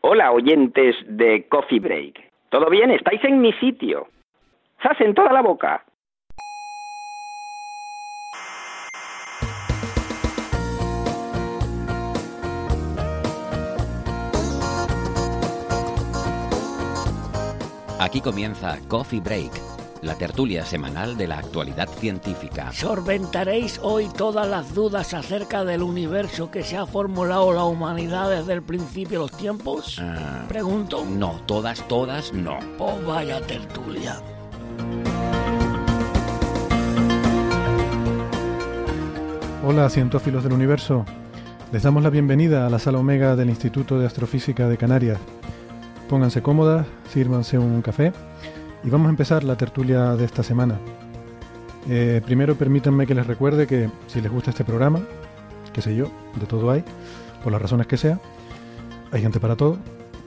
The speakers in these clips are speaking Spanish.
Hola, oyentes de Coffee Break. ¿Todo bien? ¿Estáis en mi sitio? ¡Sas en toda la boca! Aquí comienza Coffee Break, la tertulia semanal de la actualidad científica. Solventaréis hoy todas las dudas acerca del universo que se ha formulado la humanidad desde el principio de los tiempos. Ah, Pregunto. no, todas, todas, no. Oh, vaya tertulia. Hola, cientófilos del universo. Les damos la bienvenida a la sala Omega del Instituto de Astrofísica de Canarias. Pónganse cómodas, sírvanse un café y vamos a empezar la tertulia de esta semana. Eh, primero permítanme que les recuerde que si les gusta este programa, qué sé yo, de todo hay, por las razones que sea, hay gente para todo,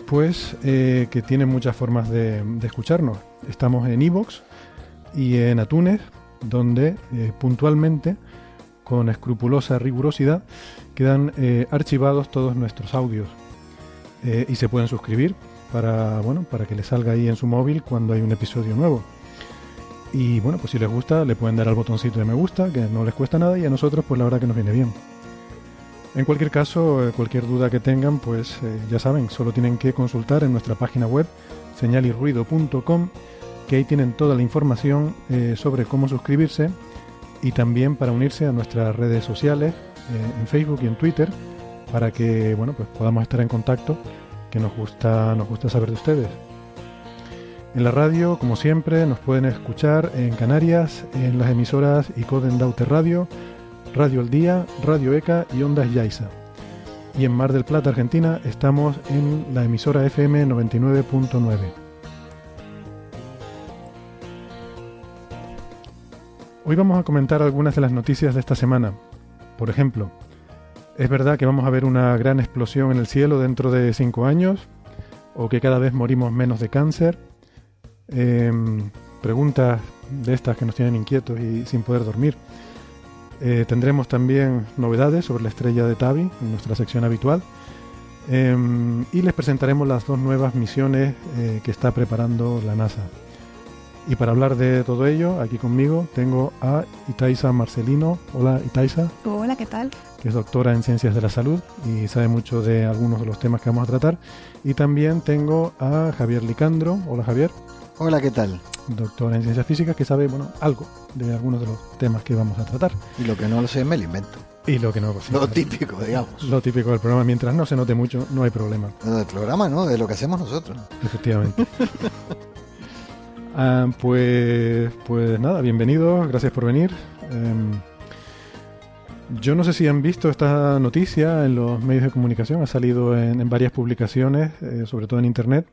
pues eh, que tienen muchas formas de, escucharnos. Estamos en iVoox y en Atunes, donde eh, puntualmente, con escrupulosa rigurosidad, quedan archivados todos nuestros audios. Y se pueden suscribir para, bueno, para que les salga ahí en su móvil cuando hay un episodio nuevo. Y bueno, pues si les gusta, le pueden dar al botoncito de me gusta, que no les cuesta nada, y a nosotros, pues la verdad que nos viene bien. En cualquier caso, eh, cualquier duda que tengan, pues eh, ya saben, solo tienen que consultar en nuestra página web, señalirruido.com, que ahí tienen toda la información eh, sobre cómo suscribirse y también para unirse a nuestras redes sociales, en Facebook y en Twitter, para que bueno, pues podamos estar en contacto, que nos gusta, nos gusta saber de ustedes. En la radio, como siempre, nos pueden escuchar en Canarias, en las emisoras Icoden Daute Radio, Radio El Día, Radio ECA y Ondas Yaiza. Y en Mar del Plata, Argentina, estamos en la emisora FM 99.9. Hoy vamos a comentar algunas de las noticias de esta semana. Por ejemplo, ¿es verdad que vamos a ver una gran explosión en el cielo dentro de cinco años? ¿O que cada vez morimos menos de cáncer? Em, preguntas de estas que nos tienen inquietos y sin poder dormir. Eh, tendremos también novedades sobre la estrella de Tabi en nuestra sección habitual. Em, y les presentaremos las dos nuevas misiones eh, que está preparando la NASA. Y para hablar de todo ello, aquí conmigo tengo a Itaiza Marcelino. Hola Itaiza, Hola, ¿qué tal? que es doctora en Ciencias de la Salud y sabe mucho de algunos de los temas que vamos a tratar. Y también tengo a Javier Licandro. Hola Javier, Hola, ¿qué tal? doctora en Ciencias Físicas, que sabe bueno, algo de algunos de los temas que vamos a tratar. Y lo que no lo sé me lo invento. Y lo que no, pues, Lo típico, digamos. Lo típico del programa, mientras no se note mucho, no hay problema. No, del programa, ¿no? De lo que hacemos nosotros. Efectivamente. Ah, pues, pues nada, bienvenidos, gracias por venir. Em, yo no sé si han visto esta noticia en los medios de comunicación, ha salido en, en varias publicaciones, eh, sobre todo en Internet,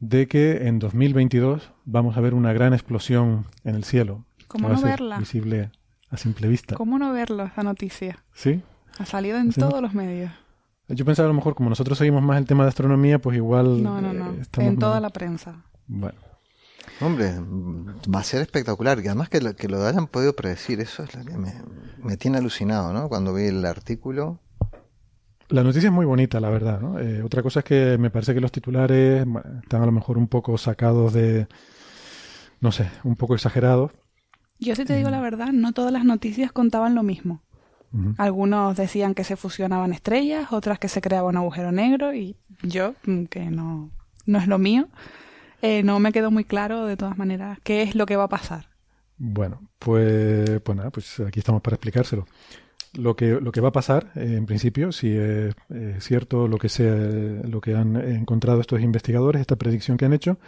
de que en 2022 vamos a ver una gran explosión en el cielo. ¿Cómo no verla? Visible a simple vista. ¿Cómo no verlo, esa noticia? ¿Sí? Ha salido en todos los medios. Yo pensaba a lo mejor como nosotros seguimos más el tema de astronomía, pues igual... No, no, no. eh, En toda más- la prensa. Bueno, Hombre, mm, va a ser espectacular. Y además que lo, que lo hayan podido predecir, eso es lo que me, me tiene alucinado, ¿no? Cuando vi el artículo. La noticia es muy bonita, la verdad. ¿no? Eh, otra cosa es que me parece que los titulares están a lo mejor un poco sacados de, no sé, un poco exagerados. Yo si te digo la verdad, no todas las noticias contaban lo mismo. Algunos decían que se fusionaban estrellas, otras que se creaba un agujero negro y yo, mm, que no, no es lo mío, eh, no me quedó muy claro de todas maneras qué es lo que va a pasar. Bueno, pues, pues nada, pues aquí estamos para explicárselo. Lo que, lo que va a pasar, eh, en principio, si es cierto lo que, sea, lo que han encontrado estos investigadores, esta predicción que han hecho,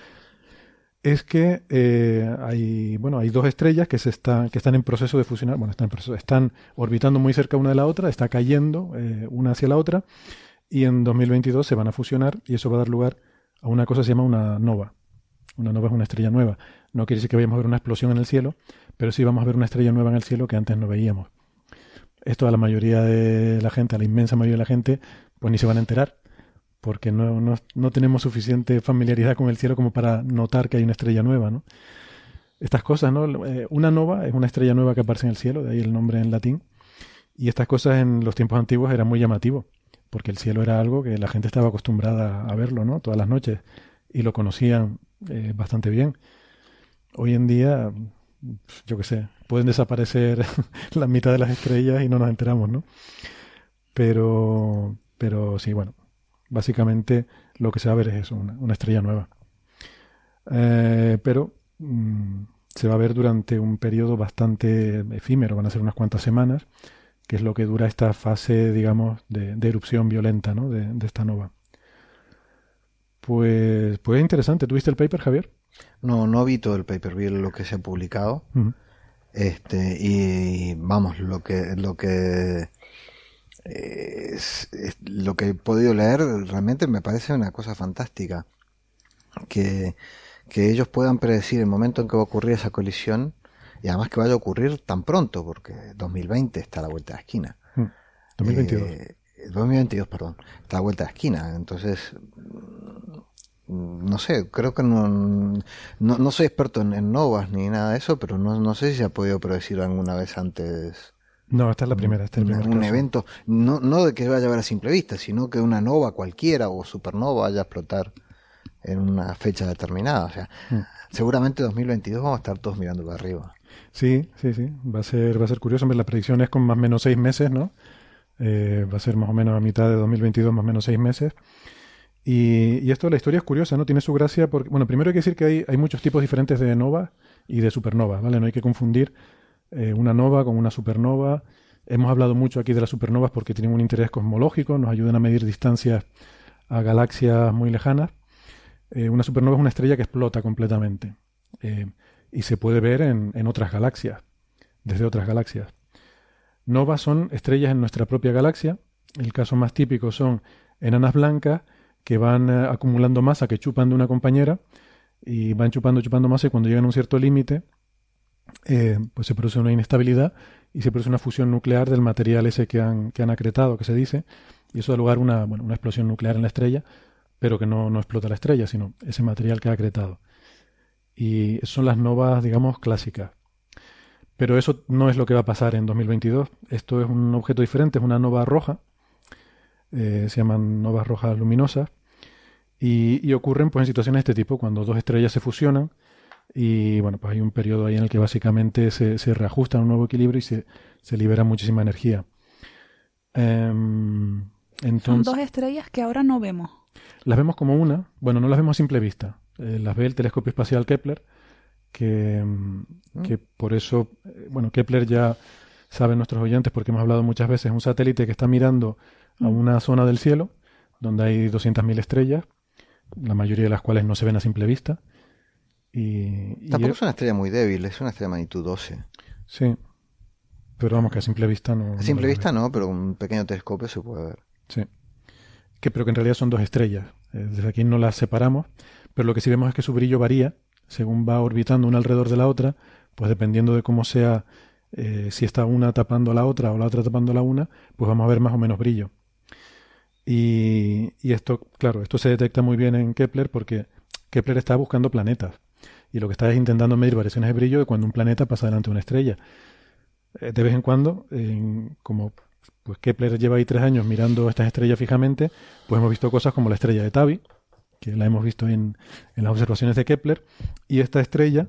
es que eh, hay bueno hay dos estrellas que se están que están en proceso de fusionar bueno están en proceso, están orbitando muy cerca una de la otra está cayendo eh, una hacia la otra y en 2022 se van a fusionar y eso va a dar lugar a una cosa que se llama una nova una nova es una estrella nueva no quiere decir que vayamos a ver una explosión en el cielo pero sí vamos a ver una estrella nueva en el cielo que antes no veíamos esto a la mayoría de la gente a la inmensa mayoría de la gente pues ni se van a enterar porque no, no, no, tenemos suficiente familiaridad con el cielo como para notar que hay una estrella nueva, ¿no? Estas cosas, ¿no? Eh, una nova es una estrella nueva que aparece en el cielo, de ahí el nombre en latín, y estas cosas en los tiempos antiguos eran muy llamativo, porque el cielo era algo que la gente estaba acostumbrada a verlo, ¿no? Todas las noches, y lo conocían eh, bastante bien. Hoy en día, yo qué sé, pueden desaparecer la mitad de las estrellas y no nos enteramos, ¿no? Pero, pero sí, bueno, básicamente lo que se va a ver es eso, una, estrella nueva. Eh, pero mm, se va a ver durante un periodo bastante efímero, van a ser unas cuantas semanas, que es lo que dura esta fase, digamos, de, erupción violenta ¿no? de, esta nova. Pues, pues es interesante. ¿Tuviste el paper, Javier? No, no vi todo el paper, vi lo que se ha publicado. Este, y vamos, lo que, lo que es, lo que he podido leer realmente me parece una cosa fantástica. Que, que ellos puedan predecir el momento en que va a ocurrir esa colisión y además que vaya a ocurrir tan pronto, porque 2020 está a la vuelta de la esquina. 2022. Eh, 2022, perdón, está a la vuelta de la esquina. Entonces, no sé, creo que no, no, no soy experto en, en, novas ni nada de eso, pero no, no sé si se ha podido predecir alguna vez antes no, esta es la primera. Este un evento, no, no de que vaya a ver a simple vista, sino que una nova cualquiera o supernova vaya a explotar en una fecha determinada. O sea, mm. seguramente 2022 vamos a estar todos mirando para arriba. Sí, sí, sí. Va a ser, va a ser curioso. La predicción es con más o menos seis meses, ¿no? Eh, va a ser más o menos a mitad de 2022, más o menos seis meses. Y, y esto, la historia es curiosa, ¿no? Tiene su gracia porque, bueno, primero hay que decir que hay, hay muchos tipos diferentes de nova y de supernova, ¿vale? No hay que confundir eh, una nova con una supernova. Hemos hablado mucho aquí de las supernovas porque tienen un interés cosmológico, nos ayudan a medir distancias a galaxias muy lejanas. Eh, una supernova es una estrella que explota completamente eh, y se puede ver en, en, otras galaxias, desde otras galaxias. Novas son estrellas en nuestra propia galaxia. El caso más típico son enanas blancas que van acumulando masa que chupan de una compañera y van chupando, chupando masa y cuando llegan a un cierto límite eh, pues se produce una inestabilidad y se produce una fusión nuclear del material ese que han, que han acretado, que se dice, y eso da lugar a una, bueno, una explosión nuclear en la estrella, pero que no, no explota la estrella, sino ese material que ha acretado. Y son las novas, digamos, clásicas. Pero eso no es lo que va a pasar en 2022. Esto es un objeto diferente, es una nova roja. Eh, se llaman novas rojas luminosas. Y, y, ocurren pues, en situaciones de este tipo, cuando dos estrellas se fusionan y bueno, pues hay un periodo ahí en el que básicamente se, se reajusta a un nuevo equilibrio y se, se libera muchísima energía. entonces, em, Son dos estrellas que ahora no vemos. Las vemos como una, bueno, no las vemos a simple vista. Eh, las ve el telescopio espacial Kepler, que, em, mm. que por eso, eh, bueno, Kepler ya saben nuestros oyentes porque hemos hablado muchas veces, es un satélite que está mirando a una zona del cielo donde hay 200.000 estrellas, la mayoría de las cuales no se ven a simple vista y, Tampoco es una estrella muy débil, es una estrella de magnitud 12. Sí. Pero vamos, que a simple vista no. A simple vista no, pero con un pequeño telescopio se puede ver. Sí. Que, pero que en realidad son dos estrellas. Eh, desde aquí no las separamos, pero lo que sí vemos es que su brillo varía según va orbitando una alrededor de la otra, pues dependiendo de cómo sea, eh, si está una tapando a la otra o la otra tapando a la una, pues vamos a ver más o menos brillo. Y, esto, claro, esto se detecta muy bien en Kepler porque Kepler está buscando planetas y lo que está es intentando medir variaciones de brillo de cuando un planeta pasa delante de una estrella. Eh, de vez en cuando, como pues Kepler lleva ahí tres años mirando estas estrellas fijamente, pues hemos visto cosas como la estrella de Tabi, que la hemos visto en, en las observaciones de Kepler, y esta estrella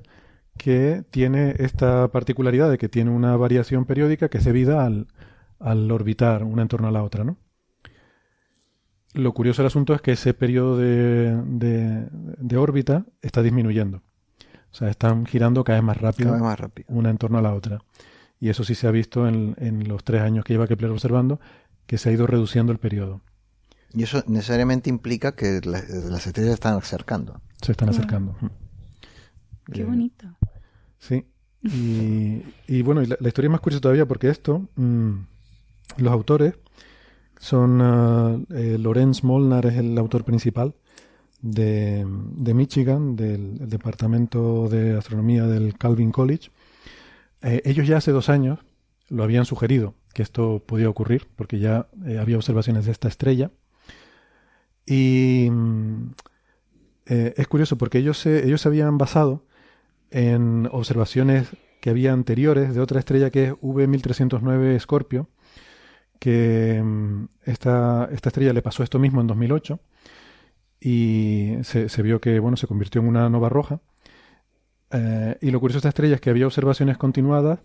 que tiene esta particularidad de que tiene una variación periódica que es debida al, al orbitar una en torno a la otra, ¿no? Lo curioso del asunto es que ese periodo de, de, de órbita está disminuyendo. O sea, están girando cada vez más rápido, más rápido. una en torno a la otra. Y eso sí se ha visto en, en los tres años que lleva Kepler observando, que se ha ido reduciendo el periodo. Y eso necesariamente implica que las estrellas están acercando. Se están acercando. Qué bonito. Sí. Y, bueno, la, historia es más curiosa todavía porque esto, mm, los autores son uh, Lorenz Molnar es el autor principal de, Michigan, del Departamento de Astronomía del Calvin College. Eh, ellos ya hace dos años lo habían sugerido que esto podía ocurrir, porque ya eh, había observaciones de esta estrella. Y mm, es curioso porque ellos se, ellos se habían basado en observaciones que había anteriores de otra estrella que es V1309 Scorpio, que mm, esta, esta estrella le pasó esto mismo en 2008 y se, vio que bueno, se convirtió en una nova roja. Eh, y lo curioso de esta estrella es que había observaciones continuadas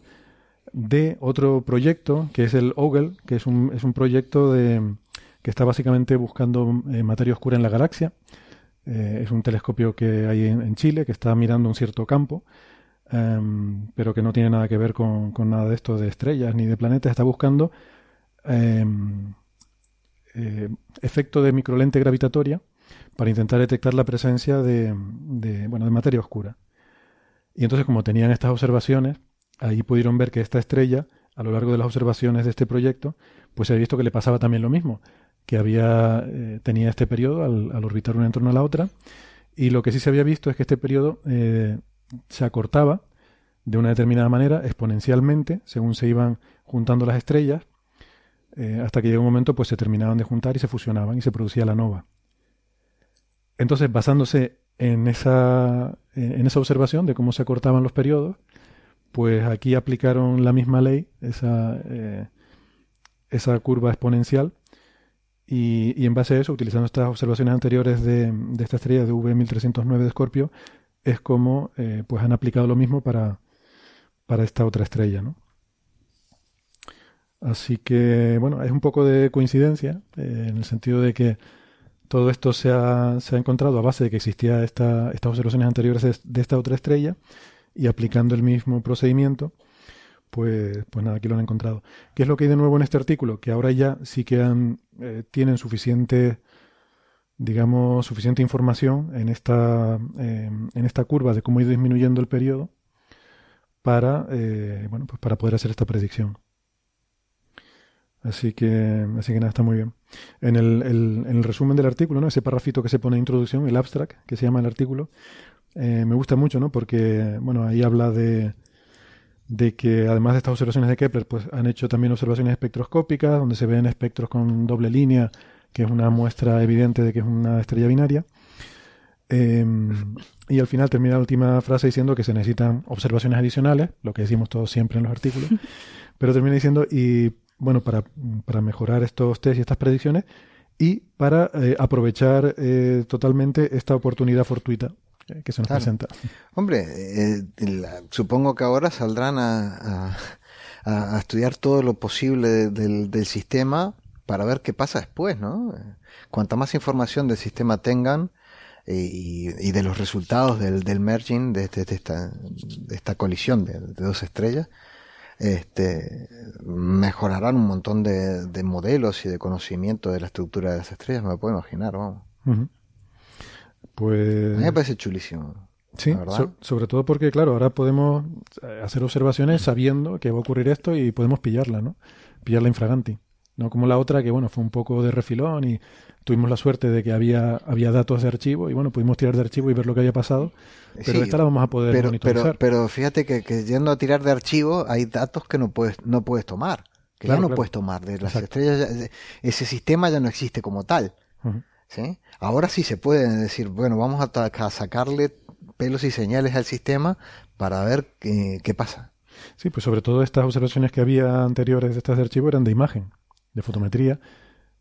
de otro proyecto que es el OGLE, que es un, es un proyecto de, que está básicamente buscando eh, materia oscura en la galaxia. Eh, es un telescopio que hay en, Chile que está mirando un cierto campo, em, pero que no tiene nada que ver con, con, nada de esto de estrellas ni de planetas. Está buscando em, efecto de microlente gravitatoria para intentar detectar la presencia de, bueno, de materia oscura. Y entonces, como tenían estas observaciones, ahí pudieron ver que esta estrella, a lo largo de las observaciones de este proyecto, pues se había visto que le pasaba también lo mismo, que había, eh, tenía este periodo al, orbitar una en torno a la otra, y lo que sí se había visto es que este periodo eh, se acortaba de una determinada manera, exponencialmente, según se iban juntando las estrellas, eh, hasta que llegó un momento pues se terminaban de juntar y se fusionaban y se producía la nova. Entonces, basándose en esa, en esa observación de cómo se acortaban los periodos, pues aquí aplicaron la misma ley, esa, eh, esa curva exponencial, y, en base a eso, utilizando estas observaciones anteriores de, esta estrella de V1309 de Escorpio, es como eh, pues han aplicado lo mismo para, para esta otra estrella, ¿no? Así que, bueno, es un poco de coincidencia, eh, en el sentido de que todo esto se ha, encontrado a base de que existía esta, estas observaciones anteriores de esta otra estrella y aplicando el mismo procedimiento, pues, pues nada, aquí lo han encontrado. ¿Qué es lo que hay de nuevo en este artículo? Que ahora ya sí que han, eh, tienen suficiente, digamos, suficiente información en esta, eh, en esta curva de cómo ha ido disminuyendo el periodo para, bueno, pues para poder hacer esta predicción. Así que, así que nada, está muy bien. En el, en el resumen del artículo, ¿no? ese parrafito que se pone en introducción, el abstract, que se llama el artículo, eh, me gusta mucho, ¿no? Porque, bueno, ahí habla de, de que además de estas observaciones de Kepler, pues han hecho también observaciones espectroscópicas, donde se ven espectros con doble línea, que es una muestra evidente de que es una estrella binaria. Em, y al final termina la última frase diciendo que se necesitan observaciones adicionales, lo que decimos todos siempre en los artículos, pero termina diciendo, y bueno, para, para mejorar estos test y estas predicciones y para eh, aprovechar eh, totalmente esta oportunidad fortuita que se nos presenta. Hombre, eh, supongo que ahora saldrán a, a, estudiar todo lo posible del, del, sistema para ver qué pasa después, ¿no? Cuanta más información del sistema tengan y, y de los resultados del, del merging, de, de, esta, de esta colisión de, dos estrellas, este, mejorarán un montón de, de, modelos y de conocimiento de la estructura de las estrellas, me puedo imaginar, vamos. Pues... A mí me parece chulísimo. Sí, sobre todo porque, claro, ahora podemos eh, hacer observaciones sabiendo que va a ocurrir esto y podemos pillarla, ¿no? Pillarla infraganti. No como la otra que, bueno, fue un poco de refilón y tuvimos la suerte de que había, había datos de archivo y, bueno, pudimos tirar de archivo y ver lo que había pasado. Pero esta la vamos a poder pero, monitorizar. Pero, fíjate que, yendo a tirar de archivo hay datos que no puedes, no puedes tomar. Que ya no puedes tomar. De las estrellas, ese sistema ya no existe como tal. ¿sí? Ahora sí se puede decir, bueno, vamos a, sacarle pelos y señales al sistema para ver qué, pasa. Sí, pues sobre todo estas observaciones que había anteriores de estas de archivo eran de imagen, de fotometría.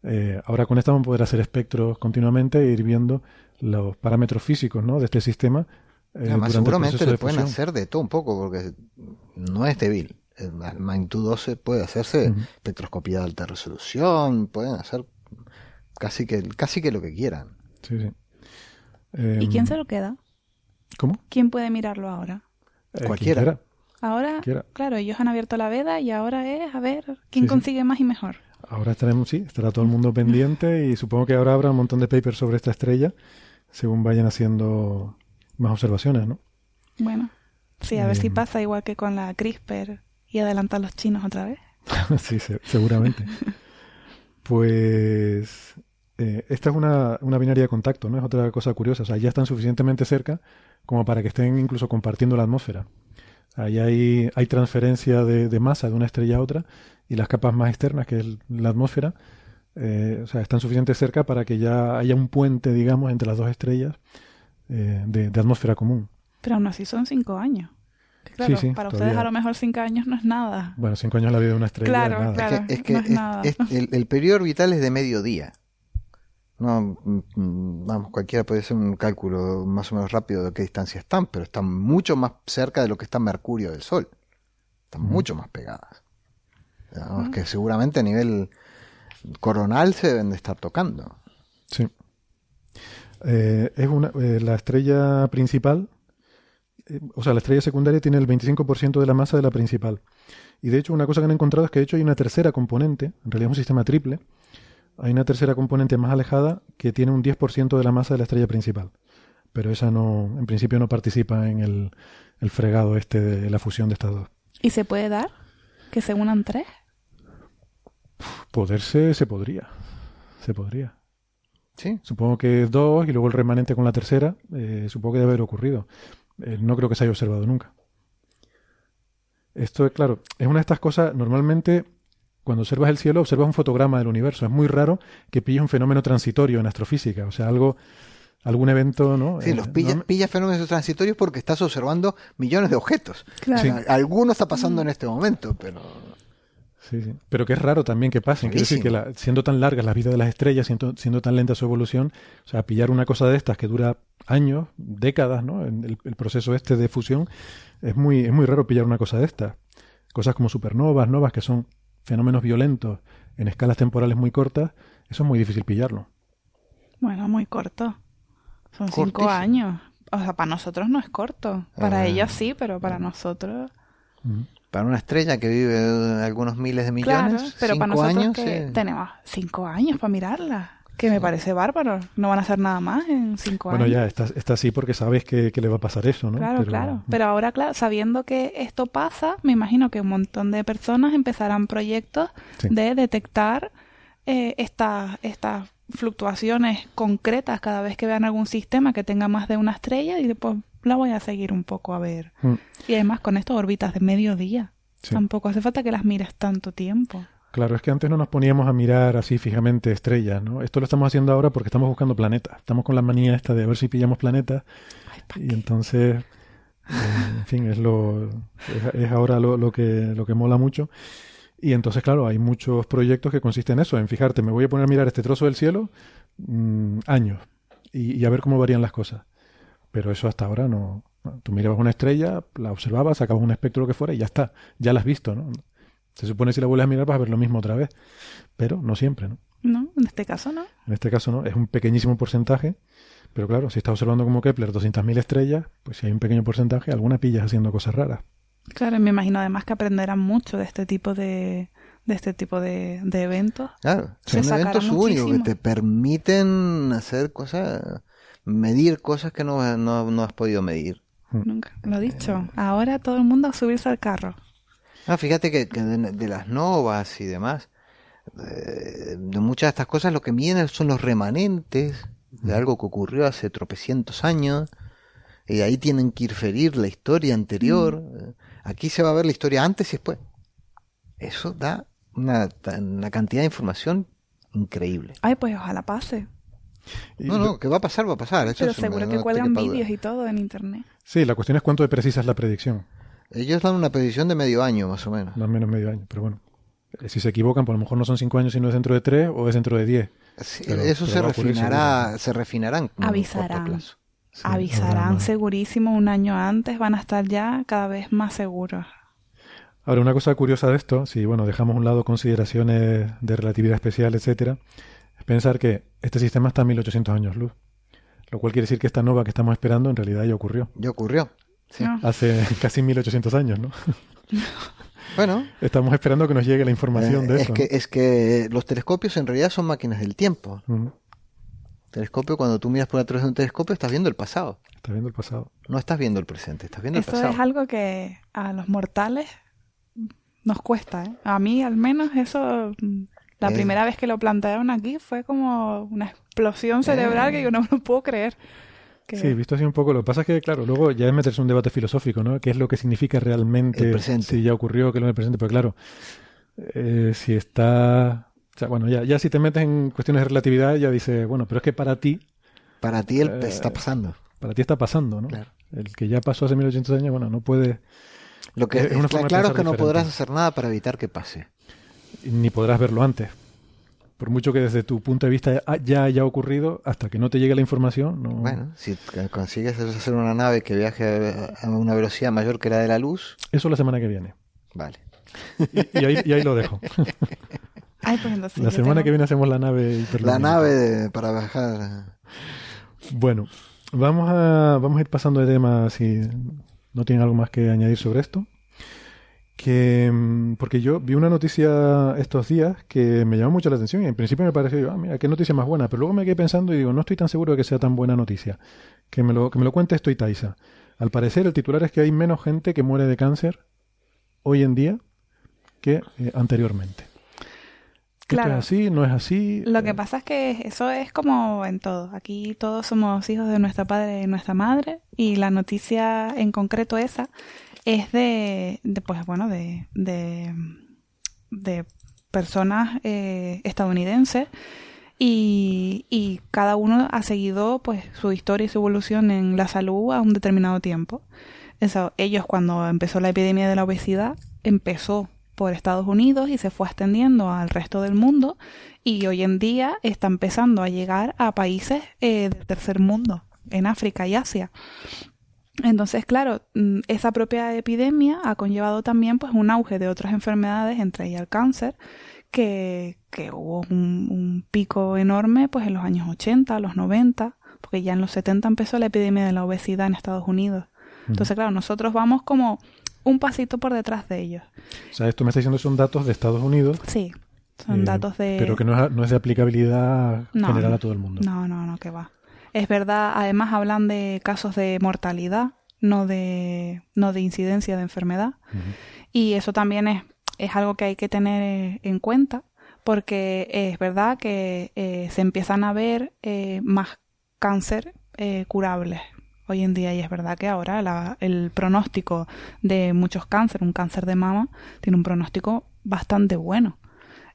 Eh, ahora con esta vamos a poder hacer espectros continuamente e ir viendo los parámetros físicos ¿no? de este sistema. Eh, Además, seguramente le pueden hacer de todo un poco, porque no es débil. El magnitud 12 puede hacerse espectroscopía de alta resolución, pueden hacer casi que, casi que lo que quieran. Sí, sí. ¿Y quién em, se lo queda? ¿Cómo? ¿Quién puede mirarlo ahora? Eh, Cualquiera. Ahora, claro, ellos han abierto la veda y ahora es a ver quién consigue más y mejor. Ahora estaremos, sí, estará todo el mundo pendiente y supongo que ahora habrá un montón de papers sobre esta estrella según vayan haciendo más observaciones, ¿no? Bueno, sí, a ver si Eh, pasa igual que con la CRISPR y adelantar los chinos otra vez. sí, se- seguramente. Pues eh, esta es una, una binaria de contacto, ¿no? Es otra cosa curiosa. O sea, ya están suficientemente cerca como para que estén incluso compartiendo la atmósfera. Ahí hay, hay transferencia de, de masa de una estrella a otra y las capas más externas, que es la atmósfera, eh, o sea, están suficientemente cerca para que ya haya un puente, digamos, entre las dos estrellas eh, de, de atmósfera común. Pero aún así son cinco años. Claro, sí, para todavía. ustedes a lo mejor cinco años no es nada. Bueno, cinco años la vida de una estrella. Claro, nada. claro. Es que, no es nada. es- el, el periodo orbital es de mediodía. No, mm, mm, vamos, cualquiera puede hacer un cálculo más o menos rápido de qué distancia están, pero están mucho más cerca de lo que está Mercurio del Sol. Están mucho más pegadas. Digamos que seguramente a nivel coronal se deben de estar tocando. Sí. Eh, es una, eh, la estrella principal, eh, o sea, la estrella secundaria tiene el 25% de la masa de la principal. Y de hecho, una cosa que han encontrado es que de hecho hay una tercera componente, en realidad es un sistema triple, hay una tercera componente más alejada que tiene un 10% de la masa de la estrella principal. Pero esa no, en principio no participa en el, el fregado este de la fusión de estas dos. ¿Y se puede dar? ¿Que se unan tres? Poderse se podría. Se podría. ¿Sí? Supongo que es dos y luego el remanente con la tercera. eh, supongo que debe haber ocurrido. Eh, no creo que se haya observado nunca. Esto es claro, es una de estas cosas. Normalmente, cuando observas el cielo, observas un fotograma del universo. Es muy raro que pilles un fenómeno transitorio en astrofísica. O sea, algo, algún evento, ¿no? Sí, Eh, los pilla, norm- pilla fenómenos transitorios porque estás observando millones de objetos. Claro. Sí. A- Alguno está pasando en este momento, pero Sí, sí. Pero que es raro también que pasen. Quiero decir que la- siendo tan largas las vidas de las estrellas, siendo, siendo tan lenta su evolución, o sea, pillar una cosa de estas que dura años, décadas, ¿no? En el, el proceso este de fusión, es muy, es muy raro pillar una cosa de estas. Cosas como supernovas, novas, que son fenómenos violentos en escalas temporales muy cortas, eso es muy difícil pillarlo. Bueno, muy corto. Son cinco años. O sea, para nosotros no es corto. Para Ah. ellos sí, pero para nosotros... para una estrella que vive algunos miles de millones, Claro, pero cinco para nosotros años, que eh, tenemos cinco años para mirarla. Que me parece bárbaro. No van a hacer nada más en cinco Bueno, años. ya, está, está así porque sabes que, que le va a pasar eso, ¿no? Claro, Pero- claro. Pero ahora, claro, sabiendo que esto pasa, me imagino que un montón de personas empezarán proyectos Sí. de detectar eh, estas estas fluctuaciones concretas cada vez que vean algún sistema que tenga más de una estrella y después la voy a seguir un poco a ver. Mm, Y además con estas órbitas de mediodía. sí. Tampoco hace falta que las mires tanto tiempo. Claro, es que antes no nos poníamos a mirar así fijamente estrellas, ¿no? Esto lo estamos haciendo ahora porque estamos buscando planetas. Estamos con la manía esta de ver si pillamos planetas. Y entonces, en fin, es lo es, es ahora lo, lo que lo que mola mucho. Y entonces, claro, hay muchos proyectos que consisten en eso, en fijarte, me voy a poner a mirar este trozo del cielo mm, años y, y a ver cómo varían las cosas. Pero eso hasta ahora no. no. Tú mirabas una estrella, la observabas, sacabas un espectro lo que fuera y ya está. Ya la has visto, ¿no? Se supone que si la vuelves a mirar vas a ver lo mismo otra vez. Pero no siempre, ¿no? No, en este caso no. En este caso no, es un pequeñísimo porcentaje. Pero claro, si estás observando como Kepler 200.000 estrellas, pues si hay un pequeño porcentaje, alguna pillas haciendo cosas raras. Claro, y me imagino además que aprenderán mucho de este tipo de, de este tipo de, de eventos. Claro, Se son eventos únicos que te permiten hacer cosas, medir cosas que no, no, no has podido medir. Nunca lo dicho. Ahora todo el mundo a subirse al carro. Ah, fíjate que, que de, de las novas y demás, eh, de muchas de estas cosas lo que miden son los remanentes de algo que ocurrió hace tropecientos años, y ahí tienen que inferir la historia anterior. Eh, Aquí se va a ver la historia antes y después. Eso da una, una cantidad de información increíble. Ay, pues ojalá pase. Y No, lo- no, que va a pasar, va a pasar. Eso Pero seguro no que cuelgan vídeos y todo en internet. Sí, la cuestión es cuánto de precisa es la predicción. Ellos dan una predicción de medio año, más o menos. No menos medio año, pero bueno. Eh, Si se equivocan, pues a lo mejor no son cinco años, sino es dentro de tres o es dentro de diez. Sí, Pero- eso pero se refinará, seguro. se refinarán. Avisarán. Sí, Avisarán más. segurísimo un año antes, van a estar ya cada vez más seguros. Ahora, una cosa curiosa de esto, si bueno, dejamos a un lado consideraciones de relatividad especial, etcétera, es pensar que este sistema está a 1800 años luz. Lo cual quiere decir que esta nova que estamos esperando en realidad ya ocurrió. Ya ocurrió. Sí. No. Hace casi 1800 años, ¿no? Bueno, Estamos esperando que nos llegue la información eh, de es, eso. que, es que los telescopios en realidad son máquinas del tiempo. Telescopio, cuando tú miras por a través de un telescopio, estás viendo el pasado. Estás viendo el pasado. No estás viendo el presente, estás viendo Eso el pasado. es algo que a los mortales nos cuesta, ¿eh? A mí al menos eso, mm, la Eh. primera vez que lo plantearon aquí fue como una explosión cerebral que yo no me lo puedo creer. Que- Sí, visto así un poco. Lo que pasa es que, claro, luego ya es meterse en un debate filosófico, ¿no? ¿Qué es lo que significa realmente El presente. si ya ocurrió, qué es lo del presente? Pero claro, eh, si está... O sea, bueno, ya, ya si te metes en cuestiones de relatividad, ya dices, bueno, pero es que para ti, Para ti el, Eh, está pasando. para ti está pasando, ¿no? Claro. El que ya pasó hace 1800 años, bueno, no puede, Lo que es una está claro es que no podrás hacer nada para evitar que pase. ni podrás verlo antes. Por mucho que desde tu punto de vista ya haya ocurrido, hasta que no te llegue la información, no... Bueno, si consigues hacer una nave que viaje a una velocidad mayor que la de la luz, Eso la semana que viene. vale. Y, y ahí, y ahí lo dejo. Ay, pues entonces la yo semana tengo- que viene hacemos la nave La nave de- para bajar. Bueno, vamos a, vamos a ir pasando de tema si no tienen algo más que añadir sobre esto. Que, mm, porque yo vi una noticia estos días que me llamó mucho la atención y en principio me pareció, ah, mira, qué noticia más buena, pero luego me quedé pensando y digo, no estoy tan seguro de que sea tan buena noticia. Que me lo, que me lo cuente esto Taisa. Al parecer el titular es que hay menos gente que muere de cáncer hoy en día que eh, anteriormente. Claro. ¿Esto es así? ¿No es así? Lo Eh, que pasa es que eso es como en todo. Aquí todos somos hijos de nuestra padre y nuestra madre y la noticia en concreto esa es de, de, pues bueno, de, de, de personas eh, estadounidenses y, y cada uno ha seguido pues su historia y su evolución en la salud a un determinado tiempo. Eso, ellos cuando empezó la epidemia de la obesidad empezó por Estados Unidos y se fue extendiendo al resto del mundo y hoy en día está empezando a llegar a países eh, del tercer mundo, en África y Asia. Entonces, claro, mm, esa propia epidemia ha conllevado también pues un auge de otras enfermedades, entre ellas el cáncer, que, que hubo un, un pico enorme pues en los años 80, los 90, porque ya en los 70 empezó la epidemia de la obesidad en Estados Unidos. Entonces, claro, nosotros vamos como un pasito por detrás de ellos. O sea, esto me está diciendo son datos de Estados Unidos. Sí, son eh, datos de... Pero que no es, no es de aplicabilidad No, general a todo el mundo. No, no, no, que va. Es verdad, además hablan de casos de mortalidad, no de, no de incidencia de enfermedad. Y eso también es, es algo que hay que tener en cuenta, porque es verdad que eh, se empiezan a ver eh, más cáncer eh, curables hoy en día y es verdad que ahora la- el pronóstico de muchos cánceres, un cáncer de mama, tiene un pronóstico bastante bueno.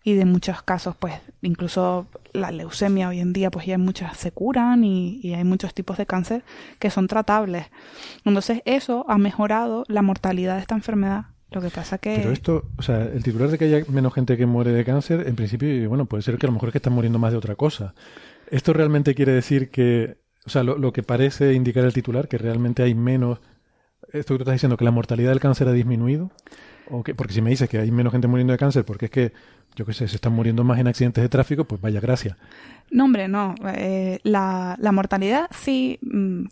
Y de muchos casos pues incluso la leucemia hoy en día pues ya muchas se curan y, y hay muchos tipos de cáncer que son tratables. Entonces eso ha mejorado la mortalidad de esta enfermedad. Lo que pasa que Pero esto, o sea, el titular de que haya menos gente que muere de cáncer, en principio, bueno, puede ser que a lo mejor es que están muriendo más de otra cosa. ¿Esto realmente quiere decir que, o sea, lo, lo que parece indicar el titular, que realmente hay menos, esto que tú estás diciendo, que la mortalidad del cáncer ha disminuido? ¿O que, porque si me dices que hay menos gente muriendo de cáncer, porque es que, yo qué sé, se están muriendo más en accidentes de tráfico, pues vaya gracia. No, hombre, no. Eh, la, la mortalidad sí, mm,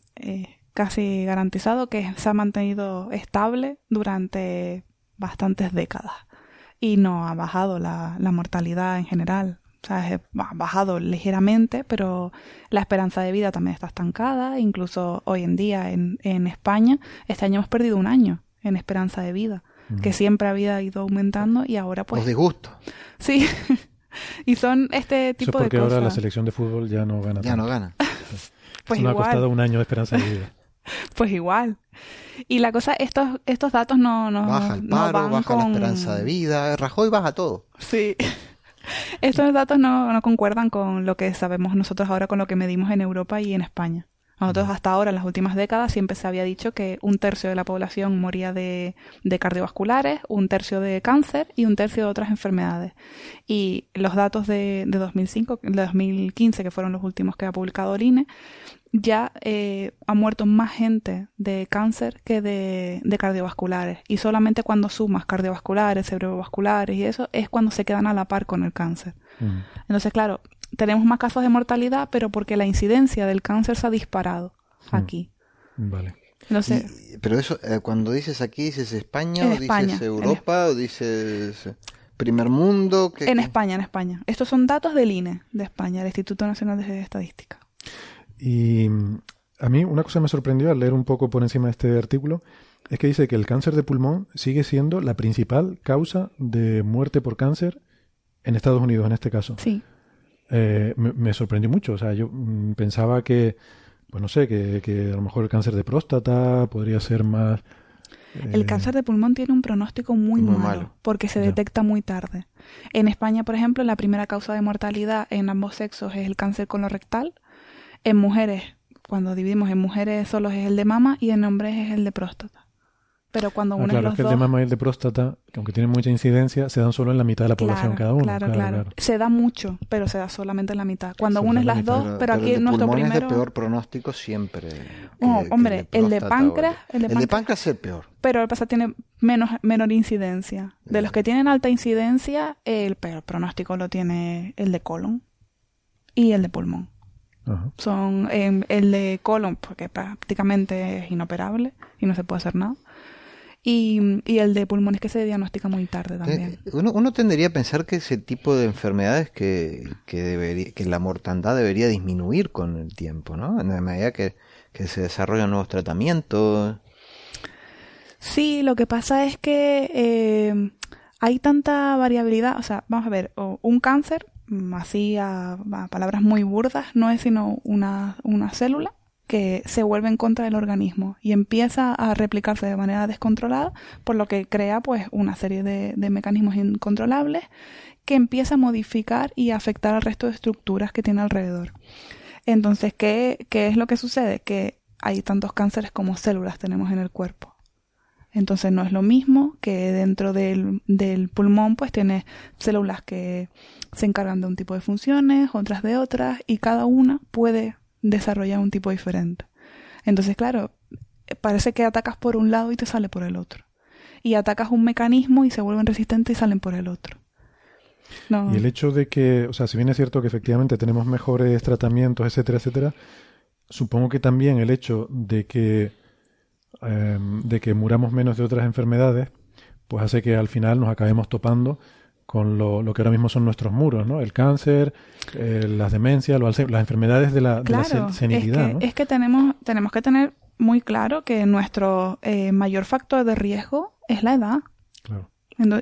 casi garantizado que se ha mantenido estable durante bastantes décadas y no ha bajado la, la mortalidad en general. O sea, es- ha bajado ligeramente, pero la esperanza de vida también está estancada. Incluso hoy en día en, en España, este año hemos perdido un año en esperanza de vida, que siempre había ido aumentando y ahora pues Los disgustos. sí. y son este Eso tipo es porque de cosas. ahora la selección de fútbol ya no gana Ya tanto. no ganan. Pues Eso nos ha igual. costado un año de esperanza de vida. Pues igual. Y la cosa, estos, estos datos no, no, Baja el no paro, van baja con... la esperanza de vida. Rajoy baja todo. Sí. Estos datos no, no concuerdan con lo que sabemos nosotros ahora, con lo que medimos en Europa y en España. Nosotros hasta ahora, en las últimas décadas, siempre se había dicho que un tercio de la población moría de, de cardiovasculares, un tercio de cáncer y un tercio de otras enfermedades. Y los datos de, de 2005, de 2015, que fueron los últimos que ha publicado el INE, ya eh, ha muerto más gente de cáncer que de, de cardiovasculares. Y solamente cuando sumas cardiovasculares, cerebrovasculares y eso, es cuando se quedan a la par con el cáncer. Mm. Entonces, claro, tenemos más casos de mortalidad, pero porque la incidencia del cáncer se ha disparado Mm. aquí. Vale. Entonces, Y- pero eso, eh, cuando dices aquí, dices España, En o España, dices en Europa, o dices primer mundo. ¿qué- en qué? España, en España. Estos son datos del INE, de España, el Instituto Nacional de Estadística. Y mm, a mí una cosa me sorprendió al leer un poco por encima de este artículo es que dice que el cáncer de pulmón sigue siendo la principal causa de muerte por cáncer en Estados Unidos, en este caso. Sí. Eh, me, sorprendió mucho. O sea, yo mm, pensaba que, pues no sé, que, que, a lo mejor el cáncer de próstata podría ser más... El eh, cáncer de pulmón tiene un pronóstico muy, malo, porque se detecta muy tarde. En España, por ejemplo, la primera causa de mortalidad en ambos sexos es el cáncer colorectal. En mujeres, cuando dividimos en mujeres solo es el de mama y en hombres es el de próstata. Pero cuando ah, uno claro, es que el de mama y el de próstata, que aunque tienen mucha incidencia, se dan solo en la mitad de la población cada uno. Claro, claro, Se da mucho, pero se da solamente en la mitad. Cuando uno es las dos, pero, aquí nuestro primero... es de peor pronóstico siempre. oh, hombre, el de, páncreas... El de, páncreas es el peor. Pero el pasa tiene menos, menor incidencia. De los que tienen alta incidencia, el peor pronóstico lo tiene el de colon y el de pulmón. Son em, el de colon, porque prácticamente es inoperable y no se puede hacer nada y, y, el de pulmones que se diagnostica muy tarde también. Eh, uno, uno tendería a pensar que ese tipo de enfermedades que, que, debería, que la mortandad debería disminuir con el tiempo, ¿no? En la medida que, que se desarrollan nuevos tratamientos. Sí, lo que pasa es que eh, hay tanta variabilidad, o sea, vamos a ver, un cáncer, así a, a palabras muy burdas, no es sino una, una célula que se vuelve en contra del organismo y empieza a replicarse de manera descontrolada, por lo que crea pues una serie de, mecanismos incontrolables que empieza a modificar y afectar al resto de estructuras que tiene alrededor. Entonces, ¿qué, ¿qué es lo que sucede? Que hay tantos cánceres como células tenemos en el cuerpo. Entonces no es lo mismo que dentro del, del, pulmón pues tienes células que se encargan de un tipo de funciones, otras de otras, y cada una puede desarrolla un tipo diferente. Entonces, claro, parece que atacas por un lado y te sale por el otro. Y atacas un mecanismo y se vuelven resistentes y salen por el otro. Y el hecho de que, o sea, si bien es cierto que efectivamente tenemos mejores tratamientos, etcétera, etcétera, supongo que también el hecho de que, em, de que muramos menos de otras enfermedades, pues hace que al final nos acabemos topando con lo, lo, que ahora mismo son nuestros muros, ¿no? El cáncer, eh, las demencias, las enfermedades de la, senilidad. Es que, es que tenemos, tenemos que tener muy claro que nuestro eh, mayor factor de riesgo es la edad. Claro.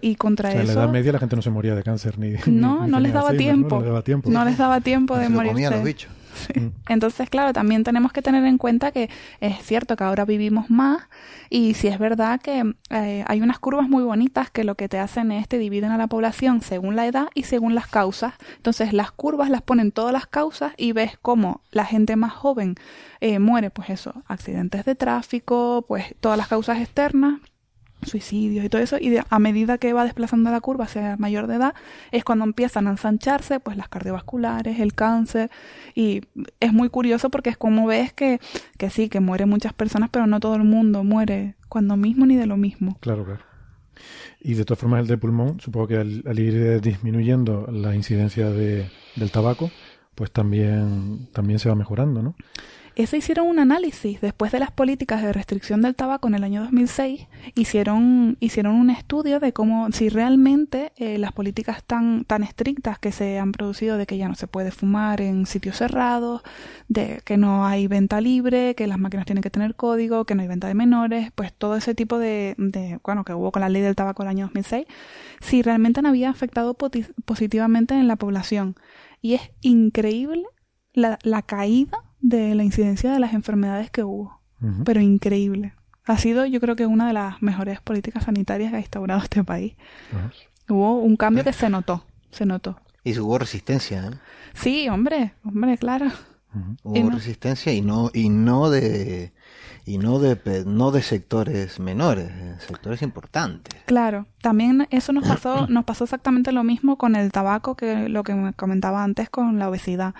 Y contra eso. En la Edad Media la gente no se moría de cáncer ni. No, no, les daba tiempo. no les daba tiempo. No les daba tiempo de morirse. los bichos. Mm. Entonces, claro, también tenemos que tener en cuenta que es cierto que ahora vivimos más y si es verdad que eh, hay unas curvas muy bonitas que lo que te hacen es te dividen a la población según la edad y según las causas. Entonces, las curvas las ponen todas las causas y ves cómo la gente más joven eh, muere, pues eso, accidentes de tráfico, pues todas las causas externas suicidios y todo eso, y a medida que va desplazando la curva hacia mayor de edad, es cuando empiezan a ensancharse pues las cardiovasculares, el cáncer, y es muy curioso porque es como ves que, que sí, que mueren muchas personas, pero no todo el mundo muere cuando mismo ni de lo mismo. Claro, claro. Y de todas formas el de pulmón, supongo que al, ir disminuyendo la incidencia de, del tabaco, pues también, también se va mejorando, ¿no? Eso hicieron un análisis después de las políticas de restricción del tabaco en el año 2006. Hicieron, hicieron un estudio de cómo, si realmente eh, las políticas tan, tan estrictas que se han producido de que ya no se puede fumar en sitios cerrados, de que no hay venta libre, que las máquinas tienen que tener código, que no hay venta de menores, pues todo ese tipo de, de bueno, que hubo con la ley del tabaco el año 2006, si realmente no había afectado positivamente en la población. Y es increíble la caída de la incidencia de las enfermedades que hubo. Pero increíble. Ha sido, yo creo que una de las mejores políticas sanitarias que ha instaurado este país. Hubo un cambio que se notó, se notó. Y hubo resistencia, ¿eh? Sí, hombre, hombre, claro. Hubo resistencia y no, y no de y no de, no de sectores menores, sectores importantes. Claro, también eso nos pasó, nos pasó exactamente lo mismo con el tabaco que lo que me comentaba antes con la obesidad.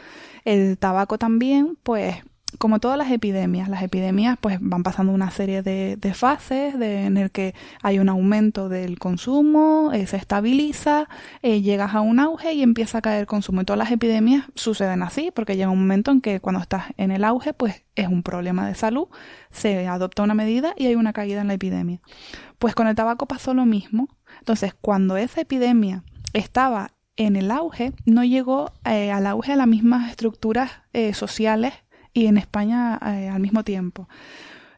El tabaco también, pues como todas las epidemias, las epidemias pues van pasando una serie de, fases de, en el que hay un aumento del consumo, eh, se estabiliza, eh, llegas a un auge y empieza a caer el consumo. Y todas las epidemias suceden así, porque llega un momento en que cuando estás en el auge, pues es un problema de salud, se adopta una medida y hay una caída en la epidemia. Pues con el tabaco pasó lo mismo. Entonces, cuando esa epidemia estaba en el auge no llegó eh, al auge a las mismas estructuras sociales y en España eh, al mismo tiempo.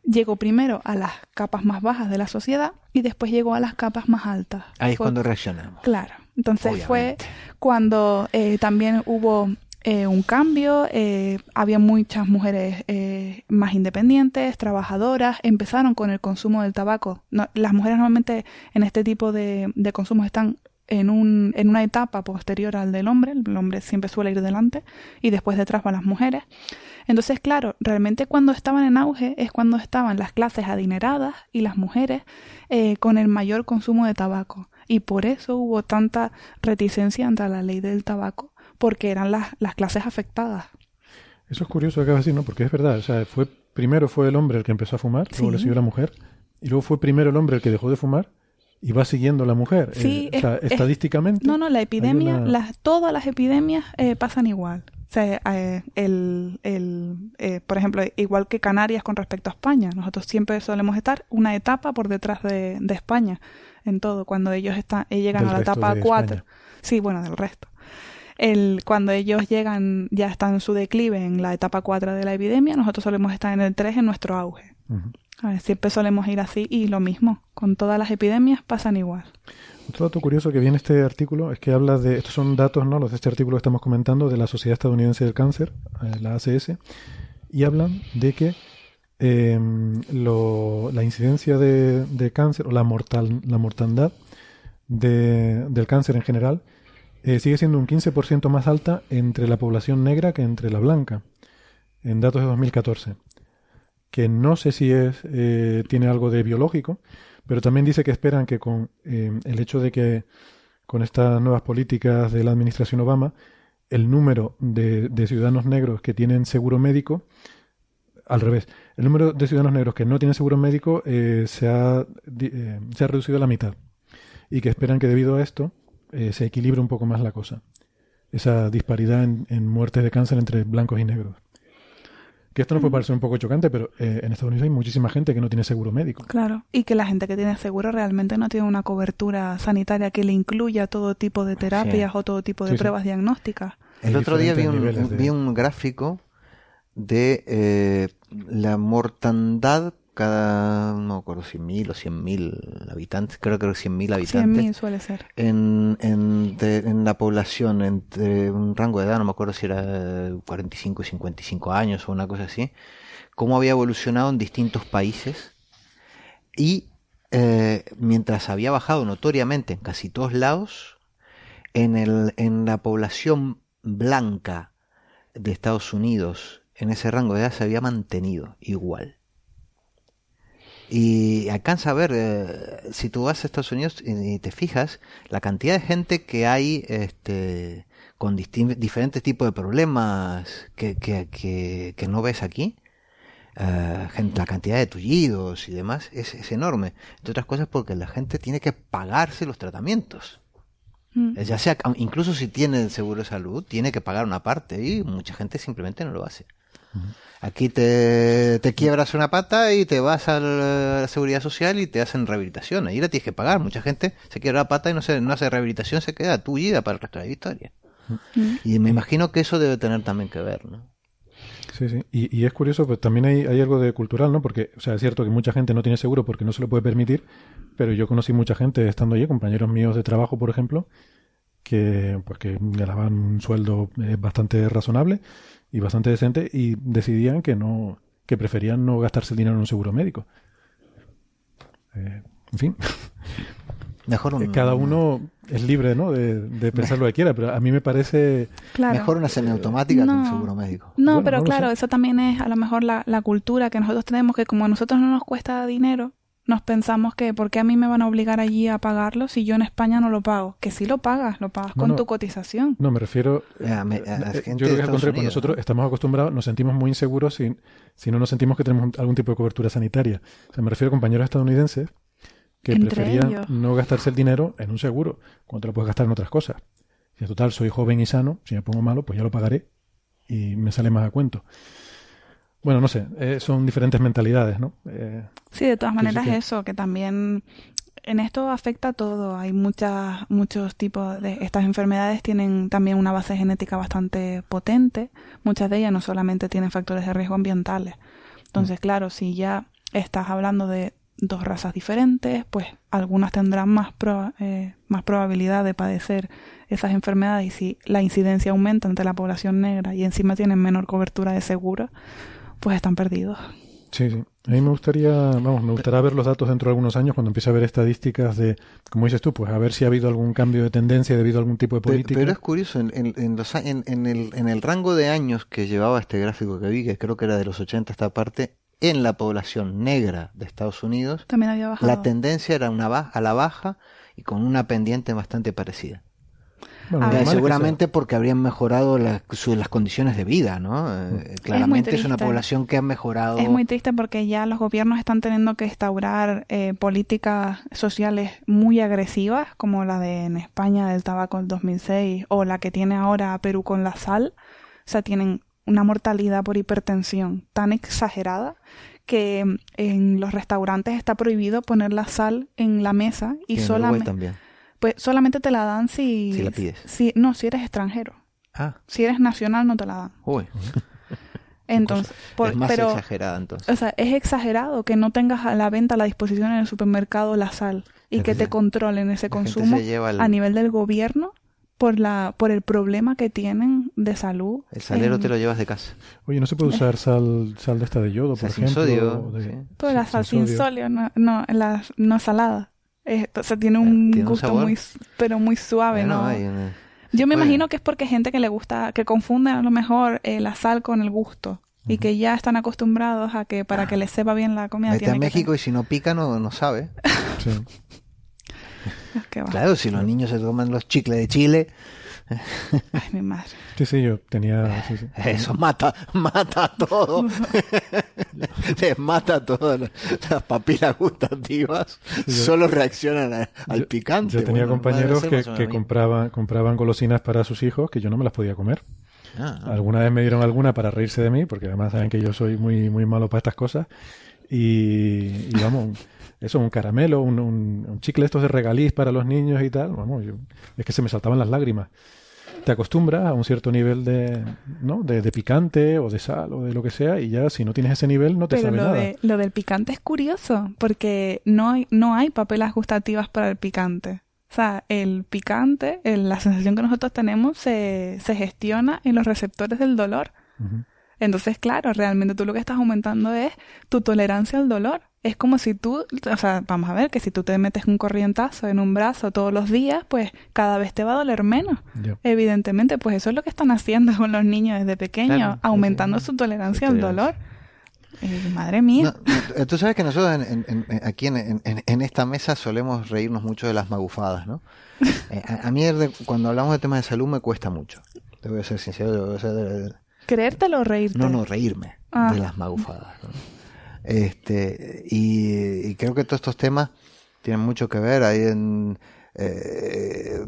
Llegó primero a las capas más bajas de la sociedad y después llegó a las capas más altas. Ahí es cuando reaccionamos. Claro. Entonces fue cuando también hubo un cambio, había muchas mujeres más independientes, trabajadoras, empezaron con el consumo del tabaco. las mujeres normalmente en este tipo de, de consumos están en, un, en una etapa posterior al del hombre, el hombre siempre suele ir delante y después detrás van las mujeres. Entonces, claro, realmente cuando estaban en auge es cuando estaban las clases adineradas y las mujeres eh, con el mayor consumo de tabaco. Y por eso hubo tanta reticencia ante la ley del tabaco, porque eran las, las clases afectadas. Eso es curioso acaba de decir, ¿no? Porque es verdad, o sea, fue, primero fue el hombre el que empezó a fumar, luego le siguió la mujer, y luego fue primero el hombre el que dejó de fumar, y va siguiendo la mujer. Sí, eh, estadísticamente. no, no, la epidemia, las, todas las epidemias eh, pasan igual. O sea, eh, el, el, por ejemplo, igual que Canarias con respecto a España, nosotros siempre solemos estar una etapa por detrás de, de España en todo. Cuando ellos están, llegan a la etapa 4, sí, bueno, del resto. El, cuando ellos llegan, ya están en su declive en la etapa 4 de la epidemia, nosotros solemos estar en el 3 en nuestro auge. A ver, siempre solemos ir así y lo mismo, con todas las epidemias pasan igual. Otro dato curioso que viene este artículo es que habla de, estos son datos, ¿no? Los de este artículo que estamos comentando de la Sociedad Estadounidense del Cáncer, eh, la ACS, y hablan de que em, la incidencia de, cáncer o la, mortal, la mortandad del cáncer en general eh, sigue siendo un 15% más alta entre la población negra que entre la blanca, en datos de 2014 que no sé si es eh, tiene algo de biológico, pero también dice que esperan que con eh, el hecho de que con estas nuevas políticas de la administración Obama, el número de, ciudadanos negros que tienen seguro médico, al revés, el número de ciudadanos negros que no tienen seguro médico eh, se, ha, se ha reducido a la mitad y que esperan que debido a esto se equilibre un poco más la cosa, esa disparidad en muertes de cáncer entre blancos y negros. Que esto nos puede parecer un poco chocante, pero eh, en Estados Unidos hay muchísima gente que no tiene seguro médico. Claro, y que la gente que tiene seguro realmente no tiene una cobertura sanitaria que le incluya todo tipo de terapias o todo tipo de pruebas diagnósticas. El otro día vi un, vi un gráfico de eh, la mortandad cada, no me acuerdo, 100.000 o 100.000 habitantes, creo que 100.000 habitantes. 100.000 suele ser. En, en, en, la población, entre un rango de edad, no me acuerdo si era 45 y 55 años o una cosa así, cómo había evolucionado en distintos países y eh, mientras había bajado notoriamente en casi todos lados, en, el, en la población blanca de Estados Unidos, en ese rango de edad se había mantenido igual. Y alcanza a ver, eh, si tú vas a Estados Unidos y, te fijas, la cantidad de gente que hay este, con diferentes tipos de problemas que, que, que, no ves aquí, uh, la cantidad de tullidos y demás es, es, enorme. Entre otras cosas porque la gente tiene que pagarse los tratamientos. Mm. Ya sea, incluso si tiene el seguro de salud, tiene que pagar una parte y mucha gente simplemente no lo hace. Aquí te, quiebras una pata y te vas a la seguridad social y te hacen rehabilitación. Ahí la tienes que pagar. Mucha gente se quiebra la pata y no, se, no hace rehabilitación, se queda tuya para el resto de la historia. Mm. Y me imagino que eso debe tener también que ver, ¿no? Sí, sí. Y, es curioso, pues también hay, hay, algo de cultural, ¿no? Porque, o sea, es cierto que mucha gente no tiene seguro porque no se lo puede permitir, pero yo conocí mucha gente estando allí, compañeros míos de trabajo, por ejemplo, que, pues, que ganaban un sueldo eh, bastante razonable y bastante decente y decidían que no que preferían no gastarse el dinero en un seguro médico. Eh, en fin. Mejor eh, Cada uno es libre ¿no? de, pensar lo que quiera, pero a mí me parece... Mejor una semiautomática que un seguro médico. No, pero claro, eso también es a lo mejor la, la cultura que nosotros tenemos, que como a nosotros no nos cuesta dinero, nos pensamos que ¿por qué a mí me van a obligar allí a pagarlo si yo en España no lo pago? Que sí lo pagas, lo pagas con tu cotización. No, me refiero... Eh, yo creo que al contrario, nosotros estamos acostumbrados, nos sentimos muy inseguros si, si no nos sentimos que tenemos algún tipo de cobertura sanitaria. O sea, me refiero a compañeros estadounidenses que preferían no gastarse el dinero en un seguro, cuando te lo puedes gastar en otras cosas. Si total soy joven y sano, si me pongo malo, pues ya lo pagaré y me sale más a cuento. Bueno, no sé, eh, son diferentes mentalidades, ¿no? Eh, sí, de todas maneras eso, que también en esto afecta a todo. Hay muchas, muchos tipos de estas enfermedades tienen también una base genética bastante potente. Muchas de ellas no solamente tienen factores de riesgo ambientales. Entonces, mm. claro, si ya estás hablando de dos razas diferentes, pues algunas tendrán más, eh, más probabilidad de padecer esas enfermedades y si la incidencia aumenta entre la población negra y encima tienen menor cobertura de seguro, pues están perdidos. Sí, sí. A mí me gustaría, vamos, me gustaría ver los datos dentro de algunos años cuando empiece a ver estadísticas de, como dices tú, pues a ver si ha habido algún cambio de tendencia debido a algún tipo de política. Pero, es curioso, en, en, los, en, el, en el rango de años que llevaba este gráfico que vi, que creo que era de los 80 esta parte, en la población negra de Estados Unidos, También había la tendencia era una a la baja y con una pendiente bastante parecida seguramente porque habrían mejorado las condiciones de vida, ¿no? Eh, claramente es, una población que ha mejorado. Es muy triste porque ya los gobiernos están teniendo que instaurar eh, políticas sociales muy agresivas, como la de en España del tabaco en 2006 o la que tiene ahora Perú con la sal. O sea, tienen una mortalidad por hipertensión tan exagerada que en los restaurantes está prohibido poner la sal en la mesa y, solamente pues solamente te la dan si... Si la pides. Si, no, si eres extranjero. Ah. Si eres nacional no te la dan. Uy. Entonces, es más exagerada entonces. O sea, es exagerado que no tengas a la venta a la disposición en el supermercado la sal y que te controlen ese consumo a nivel del gobierno por la por el problema que tienen de salud. El salero te lo llevas de casa. Oye, ¿no se puede usar sal sal de esta de yodo, por ejemplo? Sodio, Pues la sal sin sodio, no, no, la, no salada o sea, tiene un gusto muy, pero muy suave, ¿no? Yo me imagino que es porque hay gente que le gusta, que confunde a lo mejor eh, la sal con el gusto. Y que ya están acostumbrados a que para que les sepa bien la comida. Vete a México y si no pica no, no sabe. Sí. claro, si los niños se toman los chicles de Chile, Ay, mi madre. Sí, sí, yo tenía... Eso mata, mata todo. Les mata todas las papilas gustativas. Solo reaccionan al picante. Yo tenía compañeros que, compraban, compraban golosinas para sus hijos que yo no me las podía comer. Ah. Alguna vez me dieron alguna para reírse de mí, porque además saben que yo soy muy, muy malo para estas cosas. Y, vamos, eso, un caramelo, un, un, chicle estos de regaliz para los niños y tal, vamos, es que se me saltaban las lágrimas te acostumbras a un cierto nivel de, ¿no? De, picante o de sal o de lo que sea y ya si no tienes ese nivel no te Pero sabe lo nada. De, lo del picante es curioso porque no hay, no hay papelas gustativas para el picante. O sea, el picante, la sensación que nosotros tenemos se, se gestiona en los receptores del dolor. Entonces, claro, realmente tú lo que estás aumentando es tu tolerancia al dolor. Es como si tú, o sea, vamos a ver que si tú te metes un corrientazo en un brazo todos los días, pues cada vez te va a doler menos. Evidentemente, pues eso es lo que están haciendo con los niños desde pequeños, aumentando su tolerancia al dolor. Eh, madre mía. tú sabes que nosotros aquí en, esta mesa solemos reírnos mucho de las magufadas, ¿no? Eh, a, mí cuando hablamos de temas de salud me cuesta mucho. Te voy a ser sincero. ¿Creértelo o reírte? No, no, reírme ah. de las magufadas. Este, y, creo que todos estos temas tienen mucho que ver. Hay en, eh,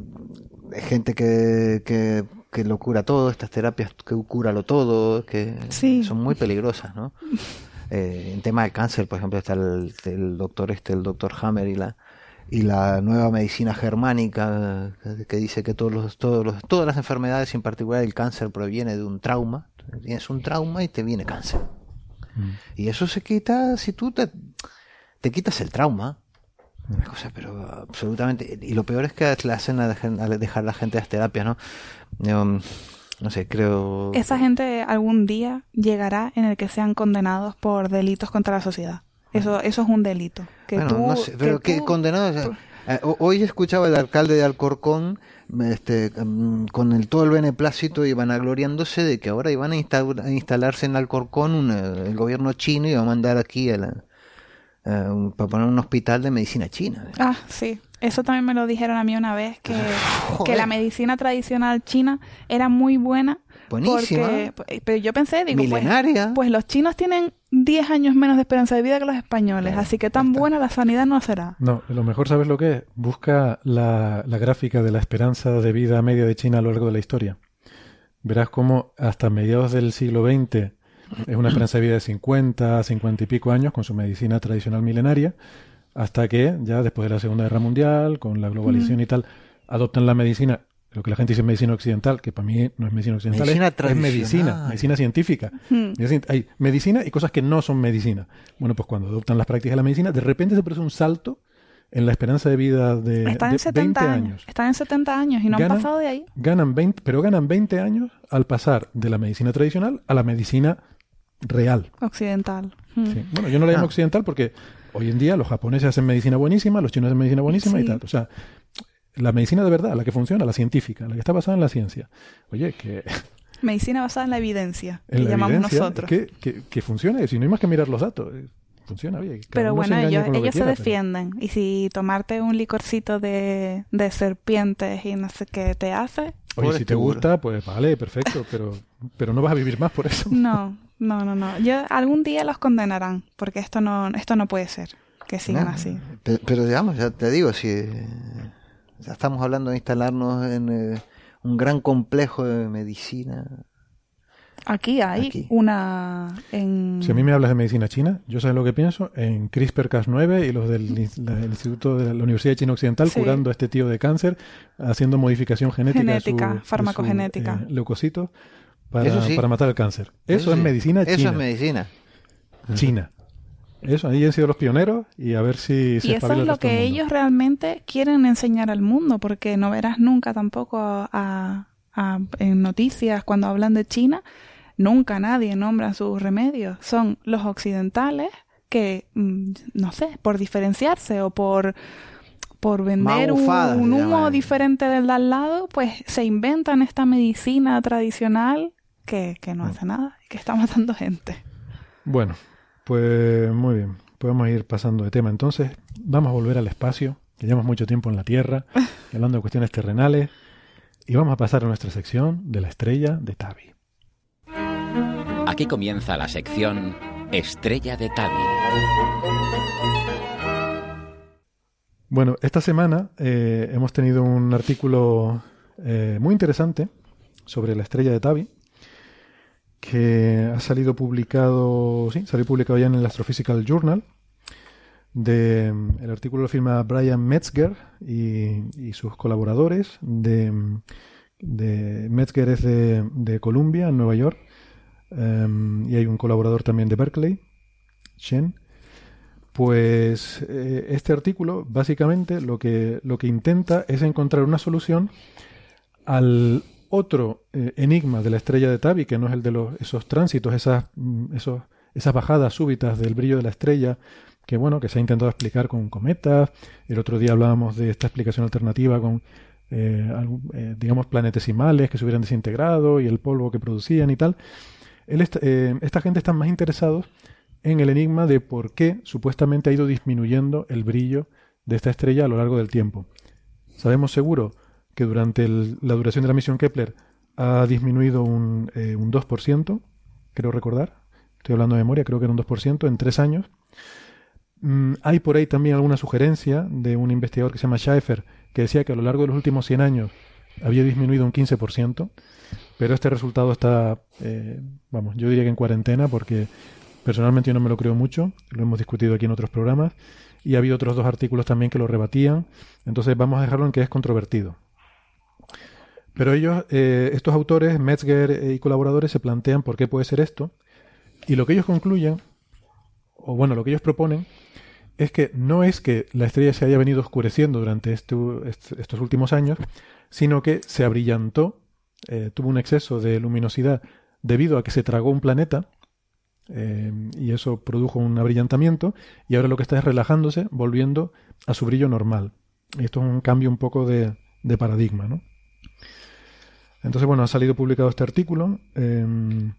gente que, que, lo cura todo, estas terapias que lo todo, que son muy peligrosas, ¿no? Eh, en tema del cáncer, por ejemplo, está el, doctor este, el doctor Hammer y la y la nueva medicina germánica que, dice que todos los, todos los, todas las enfermedades, en particular el cáncer, proviene de un trauma. Tienes un trauma y te viene cáncer. Mm. Y eso se quita si tú te, te quitas el trauma. Una cosa, pero absolutamente. Y lo peor es que le hacen a dejar, la gente las terapias, ¿no? no sé, creo. Esa gente algún día llegará en el que sean condenados por delitos contra la sociedad. Eso, eso es un delito. Que bueno, no sé, pero que, condenados. Eh, hoy escuchaba el alcalde de Alcorcón este, mm, con el, todo el beneplácito y vanagloriándose de que ahora iban a, instalarse en Alcorcón el gobierno chino y va a mandar aquí a para poner un hospital de medicina china. Ah, sí. Eso también me lo dijeron a mí una vez, que, que la medicina tradicional china era muy buena Buenísima. Porque, pero yo pensé, digo, pues, Milenaria. Pues, los chinos tienen 10 años menos de esperanza de vida que los españoles, así que tan buena la sanidad no será. No, lo mejor, ¿sabes lo que es? Busca la, la gráfica de la esperanza de vida media de China a lo largo de la historia. Verás cómo hasta mediados del siglo XX es una esperanza de vida de 50, 50 y pico años con su medicina tradicional milenaria. hasta que ya después de la Segunda Guerra Mundial, con la globalización y tal, adoptan la medicina, lo que la gente dice medicina occidental, que para mí no es medicina occidental, Medicina es, es medicina, medicina científica. Hay medicina y cosas que no son medicina. Bueno, pues cuando adoptan las prácticas de la medicina, de repente se produce un salto en la esperanza de vida de, Están de en 70 20 años. Están en 70 años y no Ganan- han pasado de ahí. Ganan 20, pero ganan 20 años al pasar de la medicina tradicional a la medicina real. Occidental. Mm. Sí. Bueno, yo no la llamo Ah. occidental porque hoy en día los japoneses hacen medicina buenísima, los chinos hacen medicina buenísima y tal. O sea, la medicina de verdad, la que funciona, la científica, la que está basada en la ciencia. Oye, que Medicina basada en la evidencia, en que la llamamos evidencia, nosotros. Que, que, que funcione, si no hay más que mirar los datos. eh, Funciona bien. Pero se bueno, engaña ellos, ellos se pero- defienden. Y si tomarte un licorcito de, de serpientes y no sé qué te hace, Oye, Pobre si te gusta, pues vale, perfecto, pero, pero no vas a vivir más por eso. no, no, no, no. Yo, algún día los condenarán, porque esto no, esto no puede ser, que sigan No, así. Pero, pero digamos, ya te digo, si ya estamos hablando de instalarnos en eh, un gran complejo de medicina. Aquí hay Aquí. una... En... Si a mí me hablas de medicina china, yo sabes lo que pienso en CRISPR-Cas9 y los del el Instituto de la Universidad de China Occidental Sí. curando a este tío de cáncer, haciendo modificación genética, su- Genética, su, farmacogenética. eh, leucocitos para, Eso sí. para matar el cáncer. Eso, es sí. medicina Eso china. es medicina. China. Eso, ahí han sido los pioneros y a ver si se Y eso es lo que ellos realmente quieren enseñar al mundo, porque no verás nunca tampoco a, a- a- en noticias cuando hablan de China, nunca nadie nombra sus remedios. Son los occidentales que, mm, no sé, por diferenciarse o por por vender un, humo llaman. diferente del de al lado, pues se inventan esta medicina tradicional que, que Mm. no hace nada y que está matando gente. Bueno, pues muy bien. Podemos ir pasando de tema. Entonces, vamos a volver al espacio, que llevamos mucho tiempo en la Tierra, hablando de cuestiones terrenales, y vamos a pasar a nuestra sección de la estrella de Tabi. Aquí comienza la sección Estrella de Tabi. Bueno, esta semana eh, hemos tenido un artículo eh, muy interesante sobre la estrella de Tabi, que ha salido publicado, sí, salió publicado ya en el Astrophysical Journal. De, el artículo lo firma Brian Metzger y, y sus colaboradores. De, de Metzger es de, de Columbia, en Nueva York, em, y hay un colaborador también de Berkeley, Shen. Pues eh, este artículo básicamente lo que, lo que intenta es encontrar una solución al otro eh, enigma de la estrella de Tabi, que no es el de los, esos tránsitos, esas, mm, esas bajadas súbitas del brillo de la estrella, que bueno, que se ha intentado explicar con cometas. El otro día hablábamos de esta explicación alternativa con, eh, eh, digamos, planetesimales que se hubieran desintegrado y el polvo que producían y tal. Esta gente están más interesados en el enigma de por qué supuestamente ha ido disminuyendo el brillo de esta estrella a lo largo del tiempo. Sabemos seguro que durante el- la duración de la misión Kepler ha disminuido un, eh, un 2%, creo recordar, estoy hablando de memoria, creo que era un 2% en tres años. Mm, hay por ahí también alguna sugerencia de un investigador que se llama Schaeffer, que decía que a lo largo de los últimos 100 años había disminuido un 15%, pero este resultado está, eh, vamos, yo diría que en cuarentena, porque personalmente yo no me lo creo mucho, lo hemos discutido aquí en otros programas, y ha habido otros dos artículos también que lo rebatían, entonces vamos a dejarlo en que es controvertido. Pero ellos, eh, estos autores, Metzger eh, y colaboradores, se plantean por qué puede ser esto, y lo que ellos concluyen, o bueno, lo que ellos proponen, es que no es que la estrella se haya venido oscureciendo durante este- est- estos últimos años, sino que se abrillantó, eh, tuvo un exceso de luminosidad debido a que se tragó un planeta, y eso produjo un abrillantamiento, y ahora lo que está es relajándose, volviendo a su brillo normal. Y esto es un cambio un poco de paradigma, ¿no? Entonces, bueno, ha salido publicado este artículo. em,